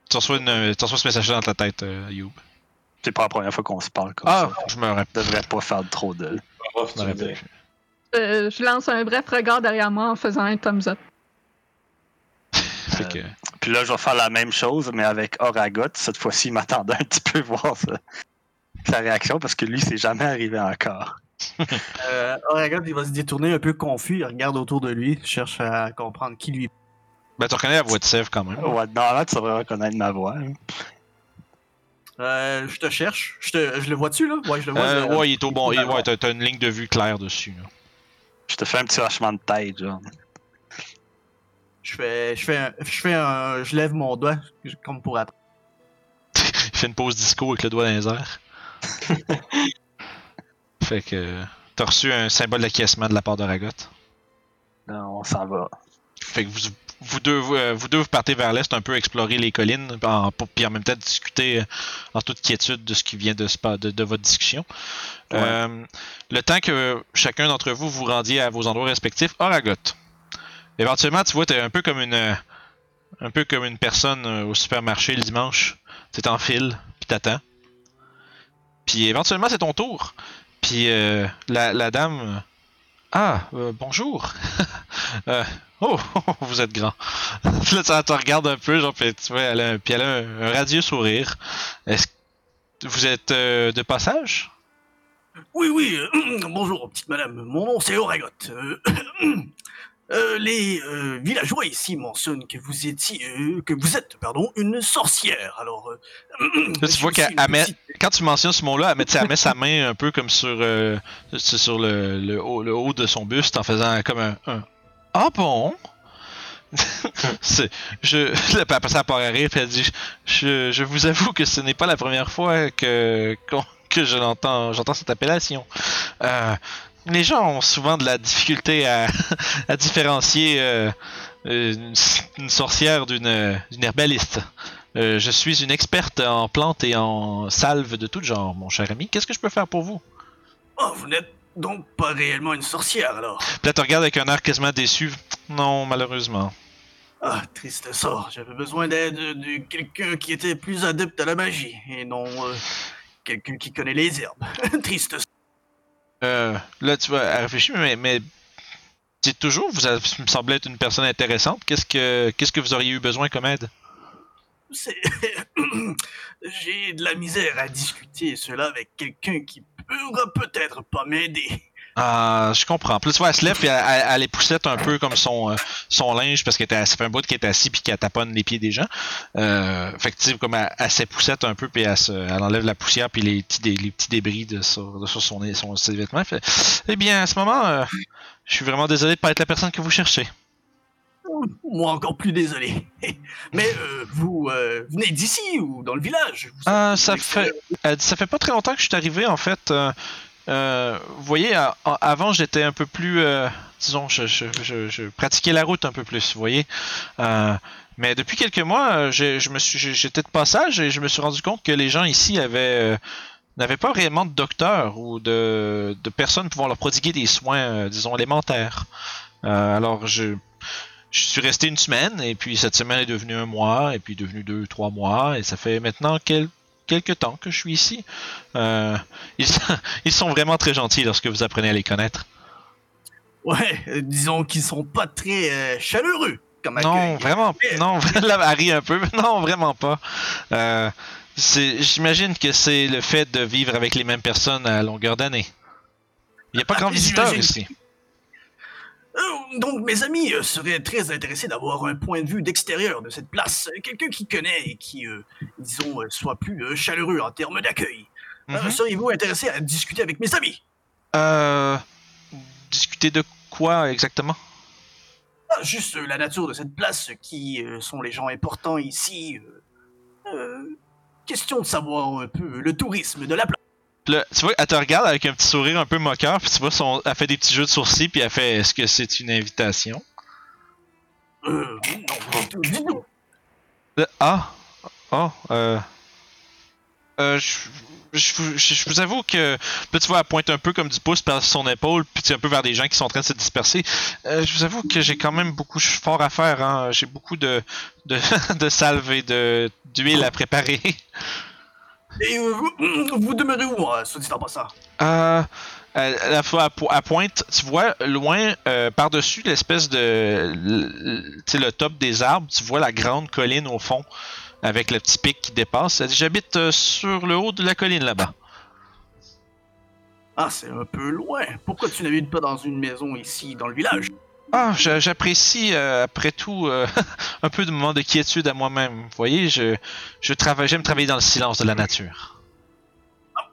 Tu reçois, une, tu reçois ce message dans ta tête, euh, Youb. C'est pas la première fois qu'on se parle comme Ah, ça. je me rappelle. Je devrais pas faire trop de. Je me. Euh, je lance un bref regard derrière moi en faisant un thumbs up. Fait que- Puis là, je vais faire la même chose, mais avec Oragot. Cette fois-ci, il m'attendait un petit peu voir sa, sa réaction parce que lui, c'est jamais arrivé encore. Euh, regarde, il va se détourner un peu confus, il regarde autour de lui, cherche à comprendre qui lui. Ben, tu reconnais la voix de Sèvres quand même. Ouais, normalement, tu devrais reconnaître ma voix. hein. Euh, je te cherche. Je, te, je le vois-tu, là? Ouais, je le vois. Euh, je- ouais, il est au bon. il- Ouais, t'as une ligne de vue claire dessus. là. Je te fais un petit hochement de tête, genre. Je fais, je fais, un, je fais un, je lève mon doigt comme pour attendre. Il fait une pause disco avec le doigt dans les airs. fait que. T'as reçu un symbole d'acquiescement de la part de Ragot. Non, on s'en va. Fait que vous, vous, deux, vous, euh, vous deux, vous partez vers l'est un peu explorer les collines, en, pour, puis en même temps discuter euh, en toute quiétude de ce qui vient de, de, de votre discussion. Ouais. Euh, le temps que chacun d'entre vous vous rendiez à vos endroits respectifs, Oragot. Éventuellement, tu vois, t'es un peu comme une, un peu comme une personne euh, au supermarché le dimanche. Tu en file, puis t'attends. Puis éventuellement, c'est ton tour. Puis euh, la, la dame. euh, ah, euh, bonjour. Euh, oh, vous êtes grand. Là, ça te regarde un peu, genre, puis tu vois, elle a, un- puis elle a un, radieux sourire. Est-ce que vous êtes de passage? Oui, oui, bonjour, petite madame. Mon nom, c'est Oragot. Euh, les euh, villageois ici mentionnent que vous étiez, euh, que vous êtes, pardon, une sorcière. Alors, Là, tu vois qu'elle met- petite- quand tu mentionnes ce mot-là, elle met, elle met sa main un peu comme sur, le, le haut, le haut de son buste en faisant comme un. un ah bon? C'est- je, puis après ça, part à rire, puis elle dit je, je vous avoue que ce n'est pas la première fois que, que je l'entends, j'entends cette appellation. Euh, les gens ont souvent de la difficulté à, à différencier euh, une, une sorcière d'une, d'une herbaliste. Euh, je suis une experte en plantes et en salves de tout genre, mon cher ami. Qu'est-ce que je peux faire pour vous? Oh, vous n'êtes donc pas réellement une sorcière, alors. Là, tu regardes avec un air quasiment déçu. Non, malheureusement. Ah, triste sort. J'avais besoin d'aide de quelqu'un qui était plus adepte à la magie, et non euh, quelqu'un qui connaît les herbes. triste sort. Euh, là, tu vas réfléchir, mais, mais dites toujours, vous me semblez être une personne intéressante. Qu'est-ce que, qu'est-ce que vous auriez eu besoin comme aide? J'ai de la misère à discuter cela avec quelqu'un qui pourra peut-être pas m'aider. Ah, je comprends. Tu vois, elle se lève puis elle, elle, elle les poussette un peu comme son, euh, son linge parce que ça fait un bout qu'elle est assis puis qu'elle taponne les pieds des gens. Euh, fait que, comme elle, elle s'époussette un peu puis elle, se- elle enlève la poussière puis les petits, dé- les petits débris de sur, de sur son, son, ses vêtements. Fait, eh bien, à ce moment, euh, je suis vraiment désolé de pas être la personne que vous cherchez. Moi encore plus désolé. Mais euh, vous euh, venez d'ici ou dans le village? Vous Ah, ça fait, ça? fait pas très longtemps que je suis arrivé en fait. Euh, vous voyez, avant j'étais un peu plus, euh, disons, je, pratiquais la route un peu plus, vous voyez. Euh, mais depuis quelques mois, j'étais de passage et je me suis rendu compte que les gens ici avaient n'avaient pas réellement de docteur ou de, personnes pouvant leur prodiguer des soins, disons, élémentaires. Alors je je suis resté une semaine et puis cette semaine est devenue un mois et puis devenu deux, trois mois et ça fait maintenant quel- quelques temps que je suis ici. Euh, ils, sont, ils sont vraiment très gentils lorsque vous apprenez à les connaître. Ouais, euh, disons qu'ils sont pas très euh, chaleureux comme Non, vraiment, non, elle rit un peu. Non, vraiment pas. Euh, J'imagine que c'est le fait de vivre avec les mêmes personnes à longueur d'année. Il n'y a pas Ah, grand visiteur ici. Euh, donc mes amis euh, seraient très intéressés d'avoir un point de vue d'extérieur de cette place. Euh, Quelqu'un qui connaît et qui, euh, disons, soit plus chaleureux en termes d'accueil. Mhm. Seriez-vous intéressé à discuter avec mes amis? Euh, discuter de quoi exactement? Ah, Juste la nature de cette place, qui euh, sont les gens importants ici. euh, question de savoir un peu le tourisme de la place. Tu vois, elle te regarde avec un petit sourire un peu moqueur, puis tu vois, son, elle fait des petits jeux de sourcils, puis elle fait Est-ce que c'est une invitation? Euh. Là, Ah Oh, euh. Euh, je, je, vous- je- je avoue que. Puis tu vois, elle pointe un peu comme du pouce par son épaule, puis un peu vers des gens qui sont en train de se disperser. Euh, je vous avoue que j'ai quand même beaucoup ch- fort à faire, hein. J'ai beaucoup de, de, de salve et de, d'huile à préparer. Et euh, vous, vous demeurez où, euh, soit dit en passant? Euh, à, la fois à, po- à pointe, tu vois loin euh, par-dessus l'espèce de. Tu sais, le top des arbres, tu vois la grande colline au fond avec le petit pic qui dépasse. J'habite euh, sur le haut de la colline là-bas. Ah, c'est un peu loin. Pourquoi tu n'habites pas dans une maison ici, dans le village? Ah, j'a- j'apprécie euh, après tout euh, un peu de moment de quiétude à moi-même. Vous voyez, je, je travaille, j'aime travailler dans le silence de la nature.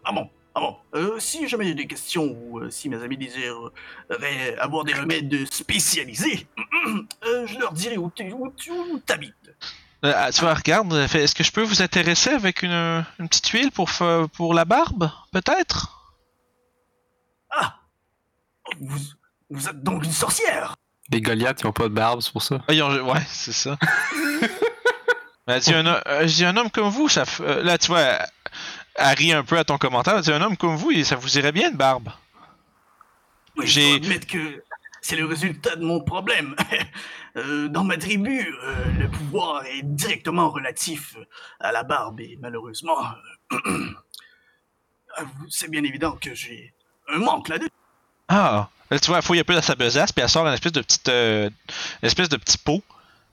Ah bon Ah bon euh, Si jamais j'ai des questions ou si mes amis désireraient avoir des remèdes spécialisés, je leur dirai où tu t'habites. Ah, tu vois, regarde, est-ce que je peux vous intéresser avec une, une petite huile pour, pour la barbe Peut-être? Ah vous, vous êtes donc une sorcière Les Goliaths, ils ont pas de barbe, c'est pour ça. Ah, ils ont- Ouais, c'est ça. Elle dit un, ho- euh, je dis, un homme comme vous, ça. f- euh, là, tu vois, elle- elle rit un peu à ton commentaire. Elle dit un homme comme vous, ça vous irait bien une barbe? Oui, J'ai- je dois admettre que c'est le résultat de mon problème. Euh, dans ma tribu, euh, le pouvoir est directement relatif à la barbe et malheureusement, euh, c'est bien évident que j'ai un manque là-dessus. Ah, là, tu vois, elle fouille un peu dans sa besace, puis elle sort une espèce de petite, euh, une espèce de petit pot,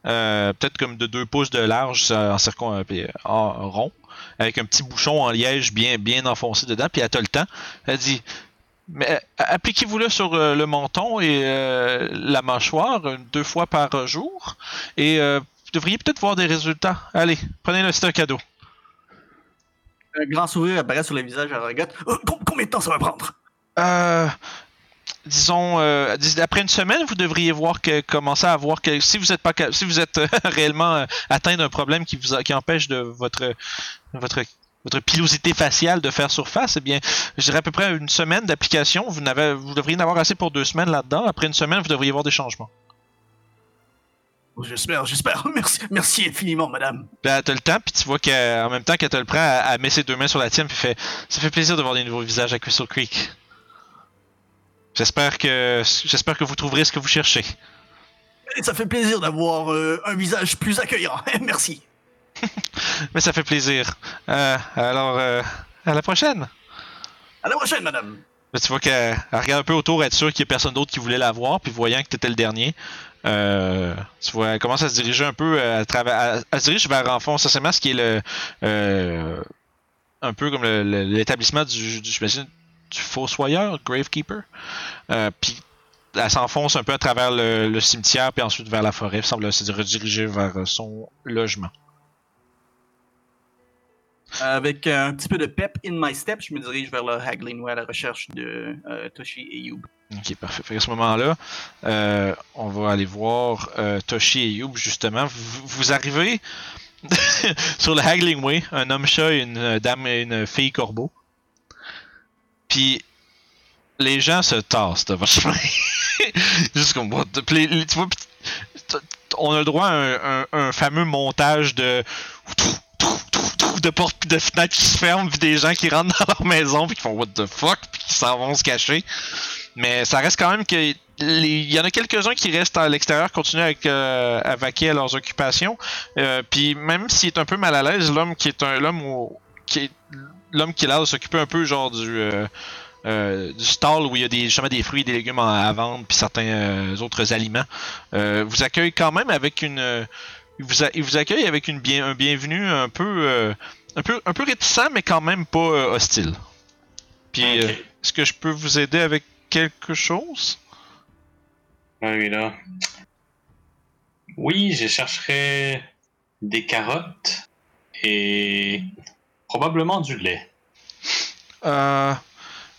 euh, peut-être comme de 2 pouces de large, en circon, euh, en rond, avec un petit bouchon en liège bien, bien enfoncé dedans, puis elle a le temps. Elle dit, mais euh, appliquez-vous-le sur euh, le menton et euh, la mâchoire euh, deux fois par jour, et euh, vous devriez peut-être voir des résultats. Allez, prenez-le, c'est un cadeau. Un grand sourire apparaît sur le visage à Ragot. Com- combien de temps ça va prendre? Euh, disons, euh, après une semaine, vous devriez voir que commencer à voir que si vous êtes pas, si vous êtes euh, réellement euh, atteint d'un problème qui vous a- qui empêche de votre votre votre pilosité faciale de faire surface, eh bien, je dirais à peu près une semaine d'application. Vous n'avez, vous devriez en avoir assez pour deux semaines là-dedans. Après une semaine, vous devriez voir des changements. J'espère, j'espère. Merci, merci infiniment, madame. Elle a le temps, puis tu vois qu'en même temps qu'elle te le prend, elle, elle met ses deux mains sur la tienne, puis fait Ça fait plaisir de voir des nouveaux visages à Crystal Creek. J'espère que j'espère que vous trouverez ce que vous cherchez. Et ça fait plaisir d'avoir euh, un visage plus accueillant. merci. Mais ça fait plaisir. Euh, alors, euh, à la prochaine. À la prochaine, madame. Tu vois qu'elle elle regarde un peu autour, être sûre qu'il n'y a personne d'autre qui voulait la voir, puis voyant que tu étais le dernier, euh, tu vois, elle commence à se diriger un peu à travers. Elle, se dirige vers en fond, essentiellement ce qui est le. euh, un peu comme l'établissement du, du fossoyeur, Gravekeeper. Euh, puis elle s'enfonce un peu à travers le, le cimetière, puis ensuite vers la forêt. Semble se rediriger vers euh, son logement. Avec un petit peu de pep in my step, je me dirige vers le Haggling à la recherche de euh, Toshi et Youb. Ok, parfait. Fait qu'à ce moment-là, euh, on va aller voir euh, Toshi et Youb, justement. Vous, vous arrivez sur le Haggling Way, un homme chat et une euh, dame et une fille corbeau. Puis les gens se tassent de votre chemin. Juste comme tu vois, on a le droit à un, fameux montage de de portes puis de fenêtres qui se ferment puis des gens qui rentrent dans leur maison puis qui font what the fuck puis qui s'en vont se cacher. Mais ça reste quand même que il y en a quelques-uns qui restent à l'extérieur, continuent avec, euh, à vaquer à leurs occupations. Euh, puis même s'il est un peu mal à l'aise, l'homme qui est un l'homme qui est l'homme qui est là de s'occuper un peu genre du euh, euh, du stall où il y a des justement des fruits et des légumes à, vendre puis certains euh, autres aliments euh, vous accueille quand même avec une il vous, a- il vous accueille avec une bien un bienvenu un peu un peu un peu réticent mais quand même pas hostile. Puis est-ce que je peux vous aider avec quelque chose? Oui, là. Oui, je chercherais des carottes et probablement du lait. Euh.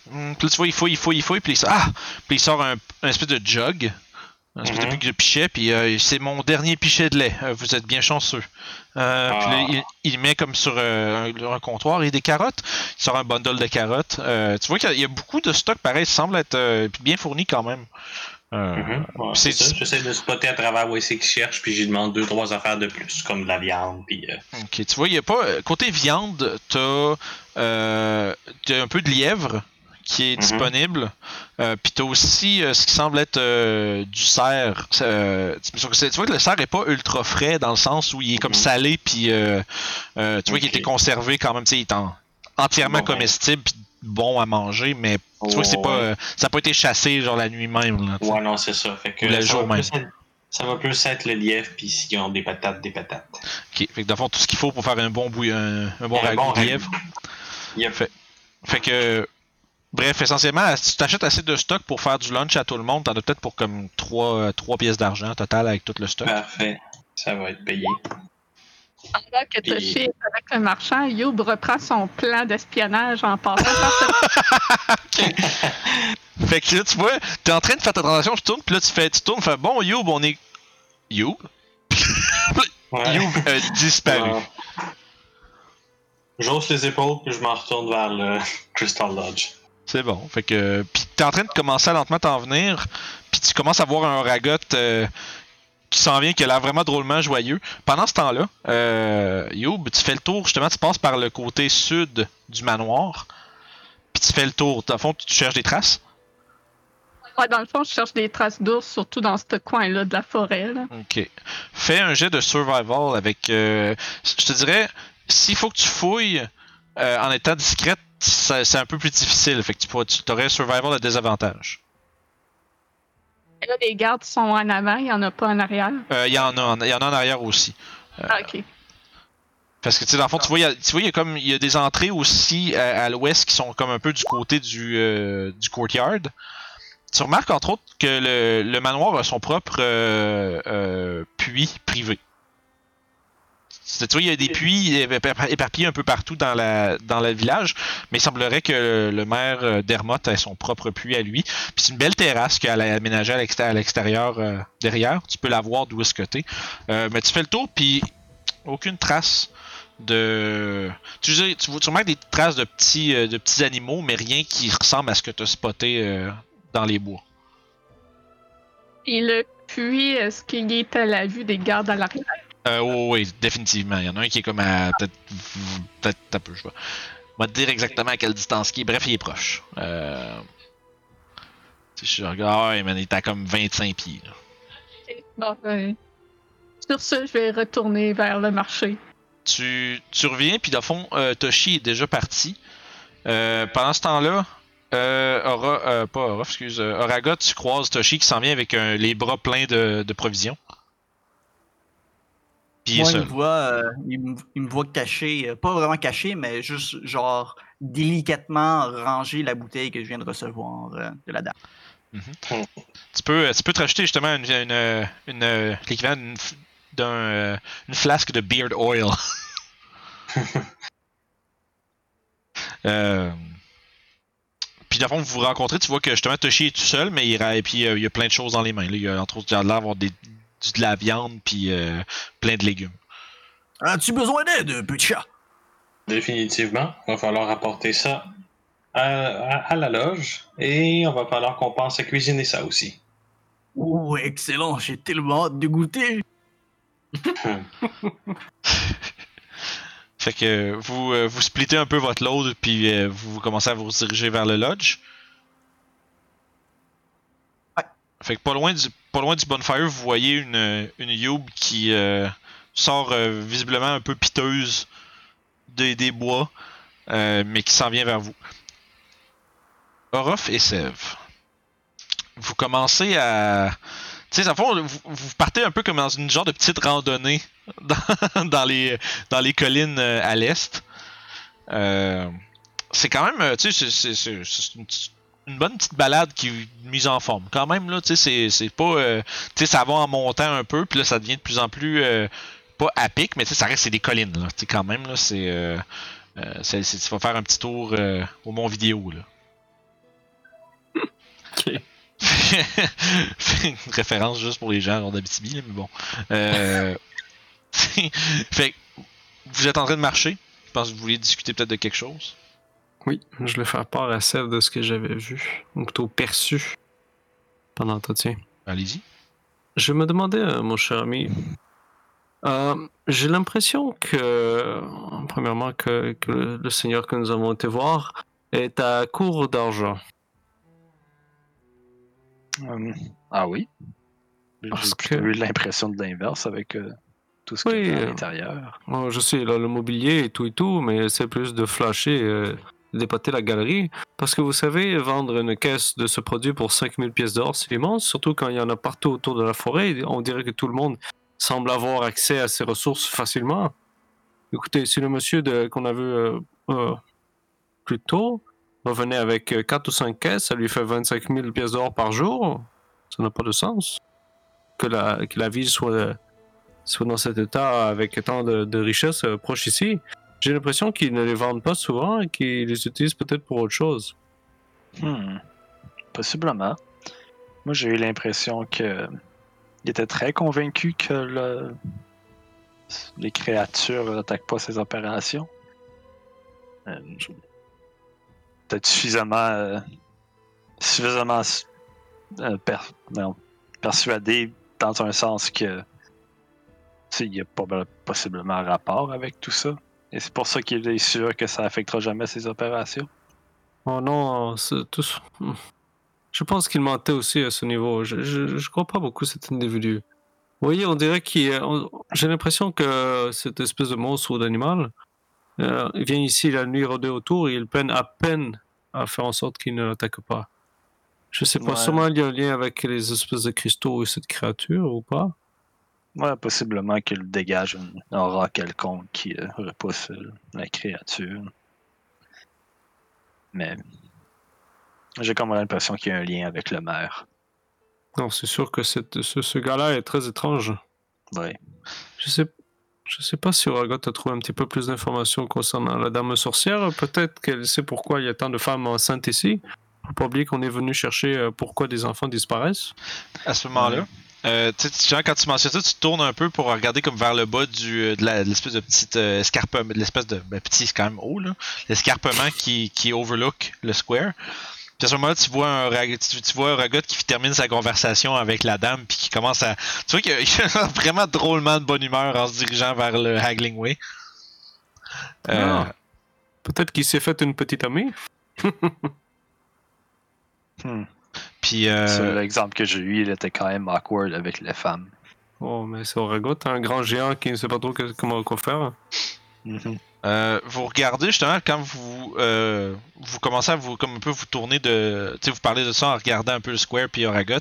puis là, tu vois, il fouille, il fouille, il fouille, puis il sort, ah! Puis il sort un, un espèce de jug, un espèce Mhm. de de pichet, puis euh, c'est mon dernier pichet de lait. Euh, vous êtes bien chanceux. Euh, Puis là, Ah. il, il met comme sur un, un comptoir et des carottes. Il sort un bundle de carottes. Tu vois qu'il y a- il y, a beaucoup de stock, pareil, semble être bien fourni quand même. Euh, Mhm. Ouais, c'est- ça. J'essaie de spotter à travers où c'est qu'ils cherchent, puis j'y demande deux, trois affaires de plus, comme de la viande, puis euh, Ok, tu vois, il y a pas. euh, Côté viande, t'as euh, t'as un peu de lièvre qui est Mhm. disponible. Euh, Puis t'as aussi euh, ce qui semble être euh, du cerf. Euh, tu vois que le cerf est pas ultra frais dans le sens où il est comme Mhm. salé, puis euh, euh, tu vois qu'il était conservé quand même. Tu sais, il est en, entièrement Bon, ben. comestible puis bon à manger, mais tu vois que c'est Oh, pas, ouais. ça n'a pas été chassé genre la nuit même. Là. Ouais, non, c'est ça. Fait que le ça, jour va même. plus être, ça va plus être le lièvre, puis s'ils ont des patates, des patates. Ok, fait que dans le fond, tout ce qu'il faut pour faire un bon bouillon, un, un bon ragoût bon de lièvre. Yep. Fait, fait que, bref, essentiellement, si tu t'achètes assez de stock pour faire du lunch à tout le monde, t'en as peut-être pour comme 3, pièces d'argent total avec tout le stock. Parfait. Ça va être payé. Pendant que Toshi est avec le marchand, Youb reprend son plan d'espionnage en passant par ce Fait que là, tu vois, t'es en train de faire ta transaction, tu tournes, puis là, tu fais, tu tournes, fais bon, Youb, on est. Youb? Ouais. Youb a disparu. Euh, J'hausse les épaules, puis je m'en retourne vers le Crystal Lodge. C'est bon. Fait que. Puis t'es en train de commencer à lentement t'en venir. Puis tu commences à voir un ragot euh, qui s'en vient, qui a l'air vraiment drôlement joyeux. Pendant ce temps-là, euh, Youb, tu fais le tour, justement, tu passes par le côté sud du manoir. Puis tu fais le tour. Dans le fond, tu cherches des traces? Ouais, dans le fond, je cherche des traces d'ours, surtout dans ce coin-là de la forêt. Là. Ok. Fais un jet de survival avec. euh, je te dirais, s'il faut que tu fouilles euh, en étant discrète, c'est un peu plus difficile. Fait que tu pourrais, tu aurais survival à désavantage. Là, les gardes sont en avant, il n'y en a pas en arrière? Euh, Il y en a, en- il y en a en arrière aussi. Ah, ok. Parce que tu sais, dans le fond, tu vois, il y a, y comme il y a des entrées aussi à, à l'ouest qui sont comme un peu du côté du, euh, du courtyard. Tu remarques entre autres que le, le manoir a son propre euh, euh, puits privé. Tu vois, il y a des puits épa- éparpillés un peu partout dans la dans le village, mais il semblerait que le maire euh, d'Hermot ait son propre puits à lui. Puis c'est une belle terrasse qu'elle a aménagée à l'exté- à l'extérieur euh, derrière. Tu peux la voir d'où est-ce que t'es. Euh, mais tu fais le tour, puis aucune trace de. Tu, sais, tu, tu remarques des traces de petits, de petits animaux, mais rien qui ressemble à ce que tu as spoté dans les bois. Et le puits, est-ce qu'il est à la vue des gardes à l'arrière? Euh, oui, oui, définitivement. Il y en a un qui est comme à. Peut-être. Peut-être un peu, je sais pas. On va te dire exactement à quelle distance il est. Bref, il est proche. Euh. Tu sais, je regarde, ouais, man, il est à comme 25 pieds. là. Ok, Bon, ben, sur ce, je vais retourner vers le marché. tu, tu reviens, puis le fond, euh, Toshi est déjà parti. Euh, pendant ce temps-là, euh, Aura, euh, pas Aura, excuse, euh, Oraga, tu croises Toshi qui s'en vient avec un- les bras pleins de, de provisions. Moi, il me voit, euh, il, me, il me voit caché, euh, pas vraiment caché, mais juste genre délicatement ranger la bouteille que je viens de recevoir euh, de la dame. Tu peux, tu peux te rajouter justement une, une, une, l'équivalent d'une flasque de beard oil. euh, puis dans le fond, vous vous rencontrez, tu vois que justement Toshi est tout seul, mais il, et puis il y a plein de choses dans les mains. Là. Il y a entre autres il a l'air d'avoir des, de la viande puis euh, plein de légumes. As-tu besoin d'aide, petit chat? Définitivement. Il va falloir apporter ça à, à- à la loge et on va falloir qu'on pense à cuisiner ça aussi. Oh, excellent, j'ai tellement hâte de goûter. Fait que vous, euh, vous splittez un peu votre load puis euh, vous commencez à vous diriger vers le lodge. Ouais. Fait que pas loin du, pas loin du bonfire, vous voyez une, une qui euh, sort euh, visiblement un peu piteuse des, des bois, euh, mais qui s'en vient vers vous. Orof et Sev. Vous commencez à. Tu sais, le fond, vous, partez un peu comme dans une genre de petite randonnée dans, dans les, dans les collines à l'est. C'est quand même, tu sais, c'est une, petite- une bonne petite balade qui est mise en forme. Quand même, là, tu sais, c'est- pas. euh, tu sais, ça va en montant un peu, puis là, ça devient de plus en plus. euh, pas à pic, mais tu sais, ça reste, c'est des collines, là. Tu sais, quand même, là, c'est. Euh, euh, tu vas faire un petit tour au Mont Vidéo, là. Ok. une référence juste pour les gens hors d'Abitibi, mais bon. Euh, fait vous êtes en train de marcher? Je pense que vous voulez discuter peut-être de quelque chose? Oui, je vais faire part à celle de ce que j'avais vu, ou plutôt perçu pendant l'entretien. Allez-y. Je me demandais, euh, mon cher ami, euh, j'ai l'impression que, premièrement, que, que le, le seigneur que nous avons été voir est à court d'argent. Hum, ah oui? J'ai Parce que- eu l'impression de l'inverse avec euh, tout ce qui Oui, est à euh, l'intérieur. Oh, je sais, là, le mobilier et tout et tout, mais c'est plus de flasher, euh, d'épater la galerie. Parce que vous savez, vendre une caisse de ce produit pour 5000 pièces d'or, c'est immense, surtout quand il y en a partout autour de la forêt. On dirait que tout le monde semble avoir accès à ces ressources facilement. Écoutez, si le monsieur qu'on a vu euh, euh, plus tôt revenait avec 4 ou 5 caisses, ça lui fait 25 000 pièces d'or par jour. Ça n'a pas de sens. Que la, que la ville soit soit dans cet état avec tant de, richesses euh, proches ici. J'ai l'impression qu'ils ne les vendent pas souvent et qu'ils les utilisent peut-être pour autre chose. Hmm. Possiblement. Moi, j'ai eu l'impression que il était très convaincu que le- les créatures n'attaquent pas ses opérations. Euh, Peut-être suffisamment, euh, suffisamment euh, persuadé dans un sens que il y a pas, possiblement un rapport avec tout ça. Et c'est pour ça qu'il est sûr que ça affectera jamais ses opérations. Oh non, c'est tout... Je pense qu'il mentait aussi à ce niveau. Je, je, je crois pas beaucoup cet individu. Vous voyez, on dirait qu'il... J'ai l'impression que cette espèce de monstre ou d'animal, euh, vient ici la nuit rôder autour et il peine à peine à faire en sorte qu'il ne l'attaque pas. Je sais pas, Ouais. sûrement il y a un lien avec les espèces de cristaux et cette créature ou pas. Ouais, possiblement qu'il dégage une aura quelconque qui euh, repousse euh, la créature. Mais j'ai comme l'impression qu'il y a un lien avec le maire. Non, c'est sûr que cette, ce, ce gars-là est très étrange. Ouais. Je sais, je sais pas si Oragot a trouvé un petit peu plus d'informations concernant la dame sorcière. Peut-être qu'elle sait pourquoi il y a tant de femmes enceintes ici. Faut pas oublier qu'on est venu chercher euh, pourquoi des enfants disparaissent. à ce moment-là. Euh, tu sais, genre, quand tu mentionnes ça, tu tournes un peu pour regarder comme vers le bas du, euh, de la- de l'espèce de petite euh, escarpement, l'espèce de ben, petit, c'est quand même haut là, l'escarpement qui, qui overlook le square. Puis à ce moment-là, tu vois un tu, tu vois un Ragot qui termine sa conversation avec la dame puis qui commence à, tu vois qu'il a- il a vraiment drôlement de bonne humeur en se dirigeant vers le Haggling Way. Euh, Ah. Peut-être qu'il s'est fait une petite amie. Hmm. Puis euh, Sur l'exemple que j'ai eu, il était quand même awkward avec les femmes. Oh, mais c'est Oragot, un grand géant qui ne sait pas trop que- comment quoi faire. Mhm. Euh, vous regardez justement quand vous euh, vous commencez à vous comme un peu vous tourner de tu sais vous parlez de ça en regardant un peu le square puis Oragot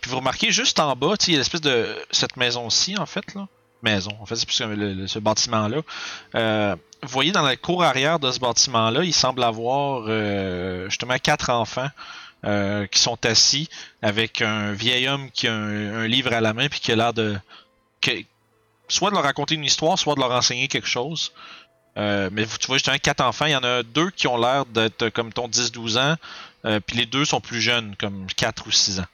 puis vous remarquez juste en bas tu sais il y a l'espèce de cette maison ci en fait là maison en fait c'est plus comme le- le- ce bâtiment là vous voyez dans la cour arrière de ce bâtiment là il semble avoir euh, justement quatre enfants euh, qui sont assis avec un vieil homme qui a un, livre à la main puis qui a l'air de soit de leur raconter une histoire soit de leur enseigner quelque chose euh, mais tu vois justement quatre enfants, il y en a deux qui ont l'air d'être comme ton 10-12 ans, euh, puis les deux sont plus jeunes, comme 4 ou 6 ans.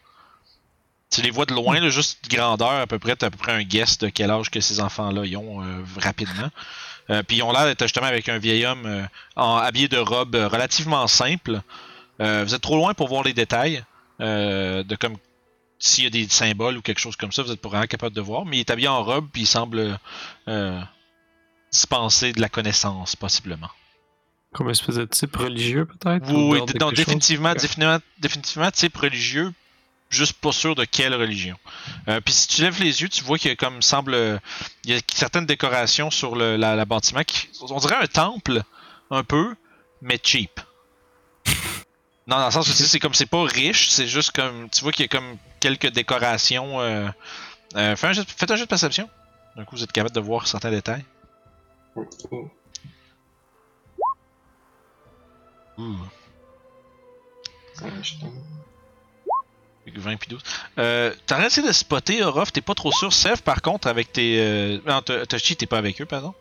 Tu les vois de loin, juste de grandeur à peu près, t'as à peu près un guess de quel âge que ces enfants-là ont rapidement. Puis ils ont l'air d'être justement avec un vieil homme en habillé de robe relativement simple. Euh, vous êtes trop loin pour voir les détails euh, de comme s'il y a des symboles ou quelque chose comme ça, vous êtes pas vraiment capable de voir. Mais il est habillé en robe puis il semble euh, dispenser de la connaissance possiblement. Comme une espèce de type religieux, peut-être Oui, non, définitivement, définitivement, définitivement, type religieux, juste pas sûr de quelle religion. Euh, Puis si tu lèves les yeux, tu vois qu'il y a comme semble, euh, il y a certaines décorations sur le la, la bâtiment qui, on dirait un temple, un peu, mais cheap. Non, dans le sens où c'est comme c'est pas riche, c'est juste comme, tu vois qu'il y a comme quelques décorations. Euh, euh, fais un jet- faites un jeu de perception. D'un coup, vous êtes capable de voir certains détails. Ouh. Ouais, je tombe. 20 puis 12. Euh, T'as essayé de spotter Orof, t'es pas trop sûr. Sev, par contre, avec tes. Euh... Non, Toshi, t'es pas avec eux, pardon.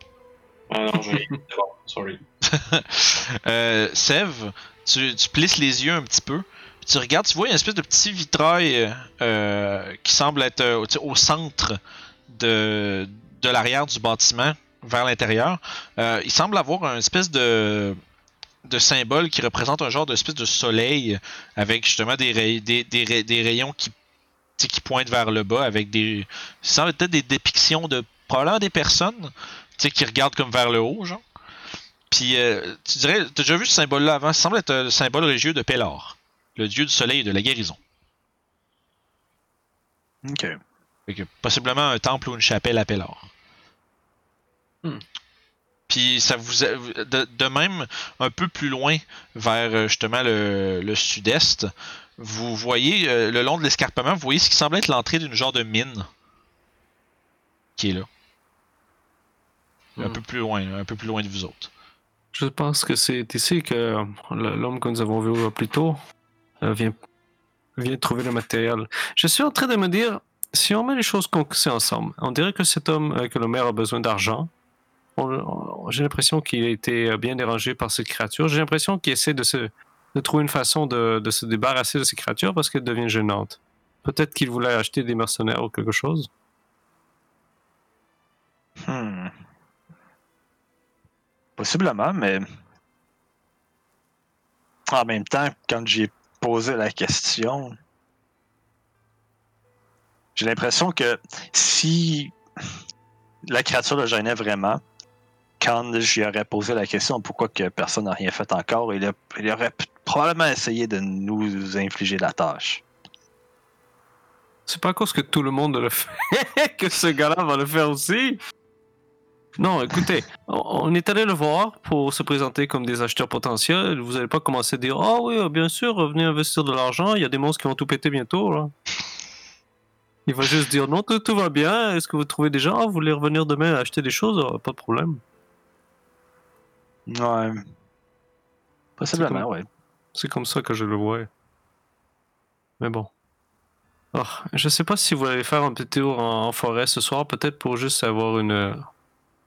Ah non, bon, sorry. euh, Sev, tu, plisses les yeux un petit peu. Tu regardes, tu vois une espèce de petit vitrail euh, qui semble être euh, au centre de, de l'arrière du bâtiment, vers l'intérieur. Euh, il semble avoir un espèce de, de symbole qui représente un genre d'espèce de soleil avec justement des, des, des, des rayons qui, qui pointent vers le bas avec des. Ça semble être des dépictions de probablement des personnes qui regardent comme vers le haut, genre. Puis, euh, tu dirais, t'as déjà vu ce symbole-là avant? Ça semble être euh, le symbole religieux de Pelor, le dieu du soleil et de la guérison. Ok. Fait que, possiblement un temple ou une chapelle à Pelor. Puis ça vous a- de, de même un peu plus loin vers euh, justement le, le sud-est, vous voyez euh, le long de l'escarpement, vous voyez ce qui semble être l'entrée d'une genre de mine qui est là. Un Hmm. peu plus loin, là, un peu plus loin de vous autres. Je pense que c'est ici que l'homme que nous avons vu plus tôt euh, vient, vient trouver le matériel. Je suis en train de me dire, si on met les choses qu'on ensemble, on dirait que cet homme, euh, que le maire a besoin d'argent. J'ai l'impression qu'il a été euh, bien dérangé par cette créature. J'ai l'impression qu'il essaie de, se, de trouver une façon de, de se débarrasser de ces créatures parce qu'elles deviennent gênantes. Peut-être qu'il voulait acheter des mercenaires ou quelque chose. Hmm. Possiblement, mais en même temps, quand j'ai posé la question, j'ai l'impression que si la créature le gênait vraiment, quand j'y aurais posé la question pourquoi que personne n'a rien fait encore, il, aurait probablement essayé de nous infliger la tâche. C'est pas à cause que tout le monde le fait que ce gars-là va le faire aussi. Non, écoutez, on est allé le voir pour se présenter comme des acheteurs potentiels. Vous n'allez pas commencer à dire Ah oui, euh, bien sûr, venez investir de l'argent, il y a des monstres qui vont tout péter bientôt. Là. Il va juste dire Non, tout, tout va bien. Est-ce que vous trouvez des gens? Ah, Vous voulez revenir demain acheter des choses? Ah, Pas de problème. Ouais. Possiblement, comme- ouais. C'est comme ça que je le vois. Mais bon. Oh, je sais pas si vous allez faire un petit tour en, en forêt ce soir, peut-être pour juste avoir une.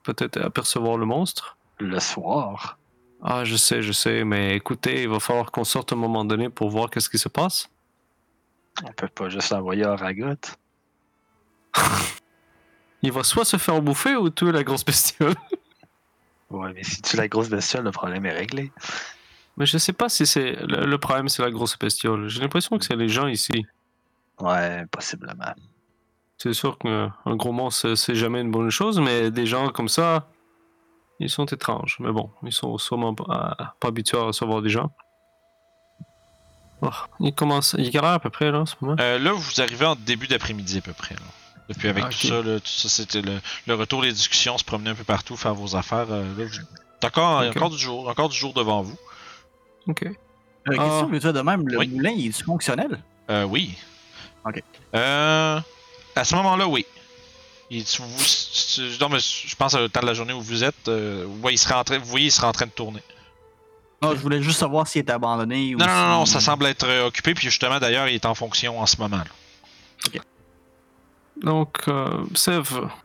Peut-être apercevoir le monstre. Le soir. Ah, je sais, je sais, mais écoutez, il va falloir qu'on sorte à un moment donné pour voir qu'est-ce qui se passe. On peut pas juste l'envoyer à Ragot. Il va soit se faire bouffer ou tuer la grosse bestiole. Ouais, mais si tu la grosse bestiole, le problème est réglé. Mais je sais pas si c'est. Le, le problème, c'est la grosse bestiole. J'ai l'impression que c'est les gens ici. Ouais, possiblement. C'est sûr qu'un un gros monstre, c'est jamais une bonne chose, mais des gens comme ça, ils sont étranges. Mais bon, ils sont sûrement pas, pas habitués à recevoir des gens. Oh, il commence. Il est quelle heure à peu près là en ce moment? Euh, là, vous arrivez en début d'après-midi à peu près. là. Depuis avec Ah, tout ça, là, tout ça c'était le, le retour des discussions, se promener un peu partout, faire vos affaires. euh, là, vous- Encore, du jour, encore du jour devant vous. Ok. Euh, Ah. question vite fait de même, le Oui. moulin il est fonctionnel? Euh, oui. Ok. Euh, à ce moment-là, oui. Il, tu- vous, tu- non, mais je pense au temps de la journée où vous êtes, euh, ouais, il serait en train, vous voyez, il serait en train de tourner. Non, je voulais juste savoir s'il était abandonné ou Non, non, non, ça semble être euh, occupé, puis justement, d'ailleurs, il est en fonction en ce moment. là. Donc, euh,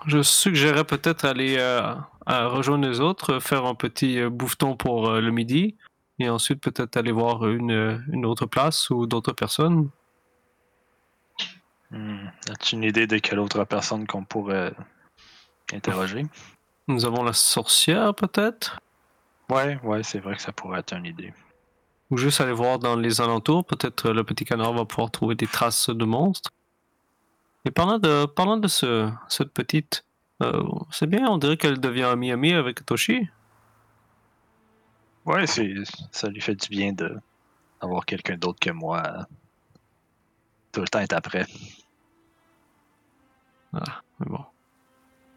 je suggérais peut-être aller euh, à rejoindre les autres, faire un petit bouffeton pour euh, le midi, et ensuite peut-être aller voir une, une autre place ou d'autres personnes. Hmm. As-tu une idée de quelle autre personne qu'on pourrait interroger? Nous avons la sorcière peut-être, Ouais, ouais, c'est vrai que ça pourrait être une idée. ou juste aller voir dans les alentours. Peut-être euh, le petit canard va pouvoir trouver des traces de monstres. Et parlant de, parlant de ce, cette petite, euh, c'est bien, on dirait qu'elle devient amie-amie avec Toshi. Ouais, ça lui fait du bien d'avoir quelqu'un d'autre que moi. Euh, Tout le temps est après. Mais bon.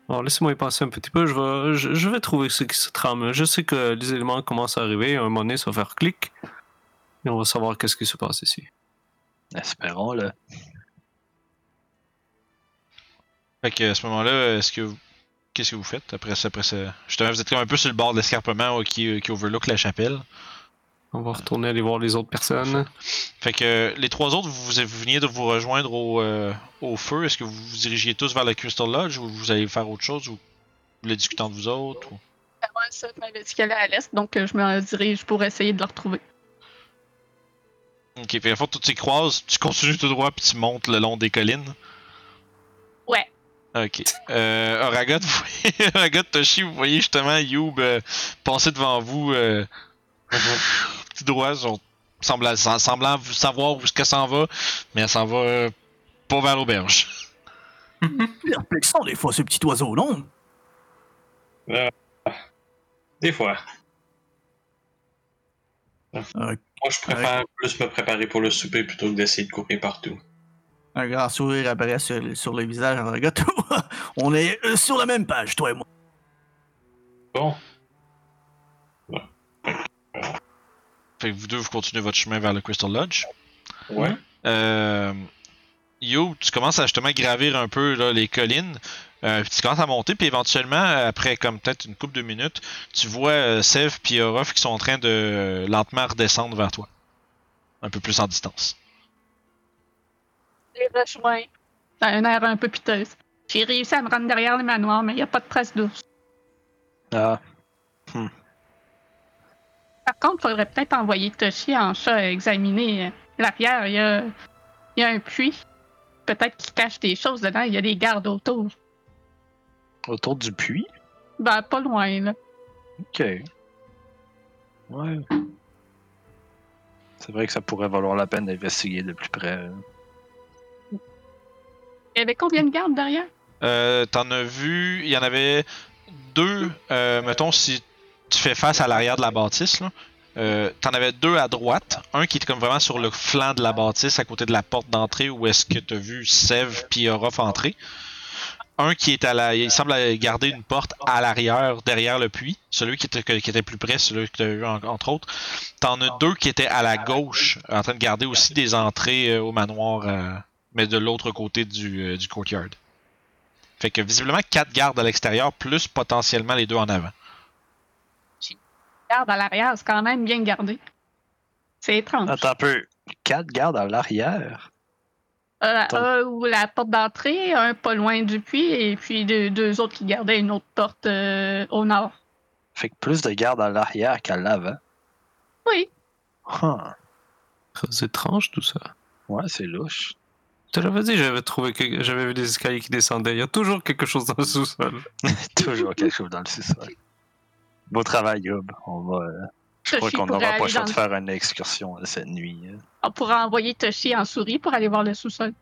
Alors, laissez-moi y penser un petit peu. Je vais, je, je vais trouver ce qui se trame. Je sais que les éléments commencent à arriver. À un moment donné, ça va faire clic. Et on va savoir qu'est-ce qui se passe ici. Espérons-le. Fait que à ce moment-là, est-ce que vous- qu'est-ce que vous faites après ça, après ça? Justement, vous êtes comme un peu sur le bord de l'escarpement euh, qui, qui overlook la chapelle. On va retourner aller voir les autres personnes. Fait que euh, les trois autres, vous, vous veniez de vous rejoindre au, euh, au feu. Est-ce que vous vous dirigiez tous vers la Crystal Lodge ou vous allez faire autre chose ou vous voulez discuter entre vous autres ou... Ouais, ça m'avait dit qu'elle est à l'est, donc euh, je me dirige pour essayer de la retrouver. Ok, fait à fond, tu t'y croises, tu continues tout droit puis tu montes le long des collines? Ouais. Ok. Euh, Oragot, vous voyez, Oragot, Toshi, vous voyez justement Youb euh, passer devant vous, euh, tout droit, genre, semblant, savoir où est-ce qu'elle s'en va, mais elle s'en va euh, pas vers l'auberge. Perplexant des fois ce petit oiseau, non? Des fois. Euh, Moi, je préfère plus me préparer pour le souper plutôt que d'essayer de courir partout. Un grand sourire apparaît sur, sur le visage en regard. On est euh, sur la même page, toi et moi. Bon. Fait que vous deux, vous continuez votre chemin vers le Crystal Lodge? Ouais. Euh, Yo, tu commences à justement gravir un peu là, les collines. Euh, puis tu commences à monter, puis éventuellement, après comme peut-être une couple de minutes, tu vois euh, Sev et Orof qui sont en train de euh, lentement redescendre vers toi. Un peu plus en distance. Les rejoins. Dans un air un peu piteuse. J'ai réussi à me rendre derrière le manoir, mais il n'y a pas de trace d'ours. Ah, Par contre, il faudrait peut-être envoyer Toshi en chat examiner euh, l'arrière. Il y a, il y a un puits. Peut-être qu'il cache des choses dedans. Il y a des gardes autour. autour du puits? Ben, pas loin, là. Ok. Ouais. C'est vrai que ça pourrait valoir la peine d'investiguer de plus près. Il y avait combien de gardes derrière? Euh, T'en as vu, il y en avait deux, euh, mettons, si tu fais face à l'arrière de la bâtisse. Euh, T'en avais deux à droite, un qui était comme vraiment sur le flanc de la bâtisse, à côté de la porte d'entrée, où est-ce que t'as vu Sev puis Orof entrer. Un qui est à la, il semble garder une porte à l'arrière, derrière le puits. Celui qui était, plus près, celui que t'as vu en- entre autres. T'en as deux qui étaient à la gauche, en train de garder aussi des entrées euh, au manoir, euh, mais de l'autre côté du, euh, du courtyard. Fait que visiblement quatre gardes à l'extérieur, plus potentiellement les deux en avant. Garde à l'arrière, c'est quand même bien gardé. C'est étrange. Attends un peu. Quatre gardes à l'arrière? Euh, ou la porte d'entrée, un pas loin du puits, et puis deux, deux autres qui gardaient une autre porte euh, au nord. Fait que plus de gardes à l'arrière qu'à l'avant. Oui. Huh. Très étrange tout ça. Ouais, c'est louche. Je te l'avais dit, j'avais trouvé que j'avais vu des escaliers qui descendaient. Il y a toujours quelque chose dans le sous-sol. Toujours quelque chose dans le sous-sol. Beau travail, Yob. On va. euh, Je crois qu'on n'aura pas le choix de faire une excursion euh, cette nuit. hein. On pourra envoyer Toshi en souris pour aller voir le sous-sol.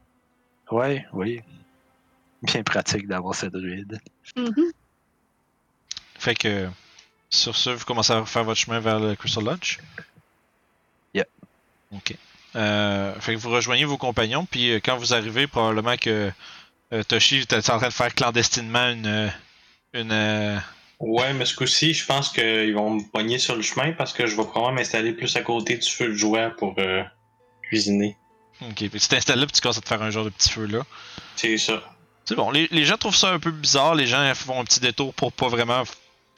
Ouais, oui. Bien pratique d'avoir cette druide. Mhm. Fait que sur ce, vous commencez à faire votre chemin vers le Crystal Lodge? Yeah. Ok. Euh, fait que vous rejoignez vos compagnons, puis quand vous arrivez, probablement que euh, Toshi était en train de faire clandestinement une une euh, Ouais, mais ce coup-ci, je pense qu'ils vont me pogner sur le chemin parce que je vais probablement m'installer plus à côté du feu de joie pour euh, cuisiner. Ok, puis tu t'installes là, puis tu commences à te faire un genre de petit feu là. C'est ça. C'est bon, les, les gens trouvent ça un peu bizarre, les gens font un petit détour pour pas vraiment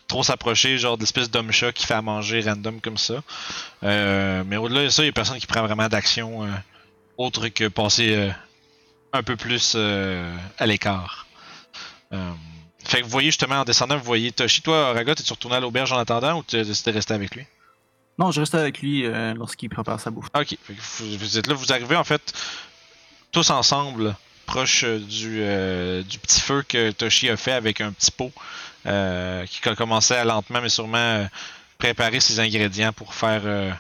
trop s'approcher, genre d'espèce d'homme chat qui fait à manger random comme ça. Euh, mais au-delà de ça, il y a personne qui prend vraiment d'action euh, autre que passer un peu plus à l'écart. Fait que vous voyez justement en descendant, vous voyez Toshi, toi, Raga, t'es-tu retourné à l'auberge en attendant ou tu as décidé de rester avec lui? Non, je reste avec lui euh, lorsqu'il prépare sa bouffe. Ah, Ok, fait que vous, vous êtes là, vous arrivez en fait tous ensemble proche euh, du, euh, du petit feu que Toshi a fait avec un petit pot euh, qui a commencé à lentement mais sûrement euh, préparer ses ingrédients pour faire euh,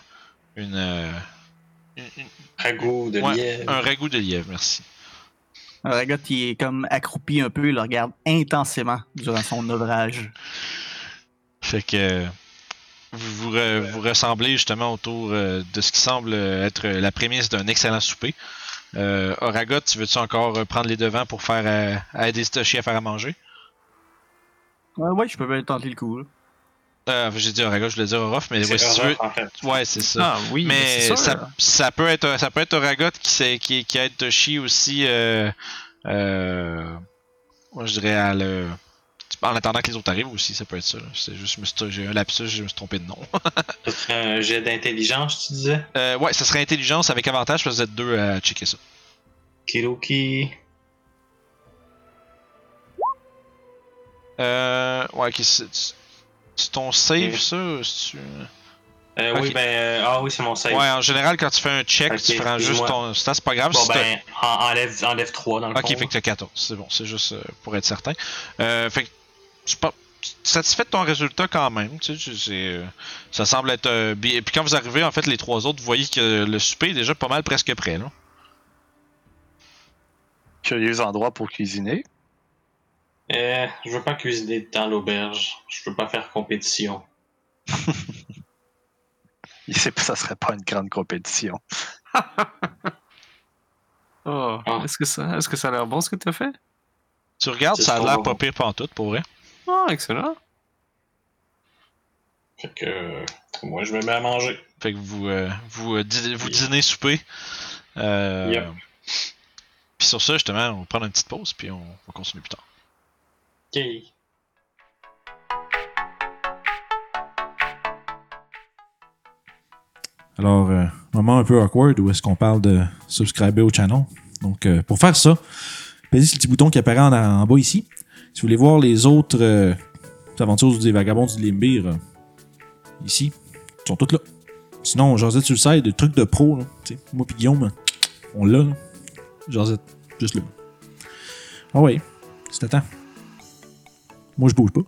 une, euh, une- une- Ragoût de Ouais, lièvre. un ragoût de lièvre, merci. Ragot, il est comme accroupi un peu, il le regarde intensément durant son ouvrage. Fait que vous, vous, re- vous ressemblez justement autour euh, de ce qui semble être la prémisse d'un excellent souper. Euh, Oragot, tu veux-tu encore euh, prendre les devants pour faire euh, à aider Toshi à faire à manger? Ouais, ouais, je peux bien tenter le coup. là. Euh, j'ai dit Oraga, je voulais dire Orof, mais ouais, si tu veux. Orof, en fait. Ouais, c'est ça. Ah oui, mais sûr. ça, ça peut être ça peut être Oragot qui, sait- qui, qui aide Toshi aussi euh, euh, moi je dirais à le en attendant que les autres arrivent aussi, ça peut être ça. C'est juste j'ai un lapsus, je me suis trompé de nom. Ce serait un jet d'intelligence, tu disais? Euh, ouais, ça serait intelligence avec avantage parce que vous êtes deux à checker ça. Kiroki. Euh, ouais, ok, c'est ton save ça Euh. Oui, ben. euh, ah oui, c'est mon save. Ouais, en général quand tu fais un check, tu prends juste ton stat, c'est pas grave. Bon, si ben, en- enlève, enlève 3 dans le Ok, fond. fait que t'as 14, c'est bon, c'est juste euh, pour être certain. Euh, fait que suis pas satisfait de ton résultat quand même, tu sais, euh, ça semble être euh, bien. Puis quand vous arrivez, en fait, les trois autres, vous voyez que le souper est déjà pas mal presque prêt, là. Curieux endroit pour cuisiner. Euh, je veux pas cuisiner dans l'auberge. Je veux pas faire compétition. Il sait pas, ça serait pas une grande compétition. Oh, Ah. Est-ce que ça, est-ce que ça a l'air bon ce que tu as fait? Tu regardes, C'est ça a l'air bon. pas pire pantoute, pour vrai. Oh, excellent. Fait que moi, je me mets à manger. Fait que vous, euh, vous, euh, dî- vous dînez, souper. Euh, Yep. Puis sur ça, justement, on va prendre une petite pause, puis on va continuer plus tard. Alors, euh, moment un peu awkward où est-ce qu'on parle de subscriber au channel. Donc, euh, pour faire ça, pesez sur le petit bouton qui apparaît en, bas ici. Si vous voulez voir les autres euh, aventures des vagabonds du Limbir, ici, ils sont toutes là. Sinon, Josette sur le site, des trucs de pro, là, moi pis Guillaume, on l'a. Josette, juste là. Ah ouais, c'est à temps. må stole på.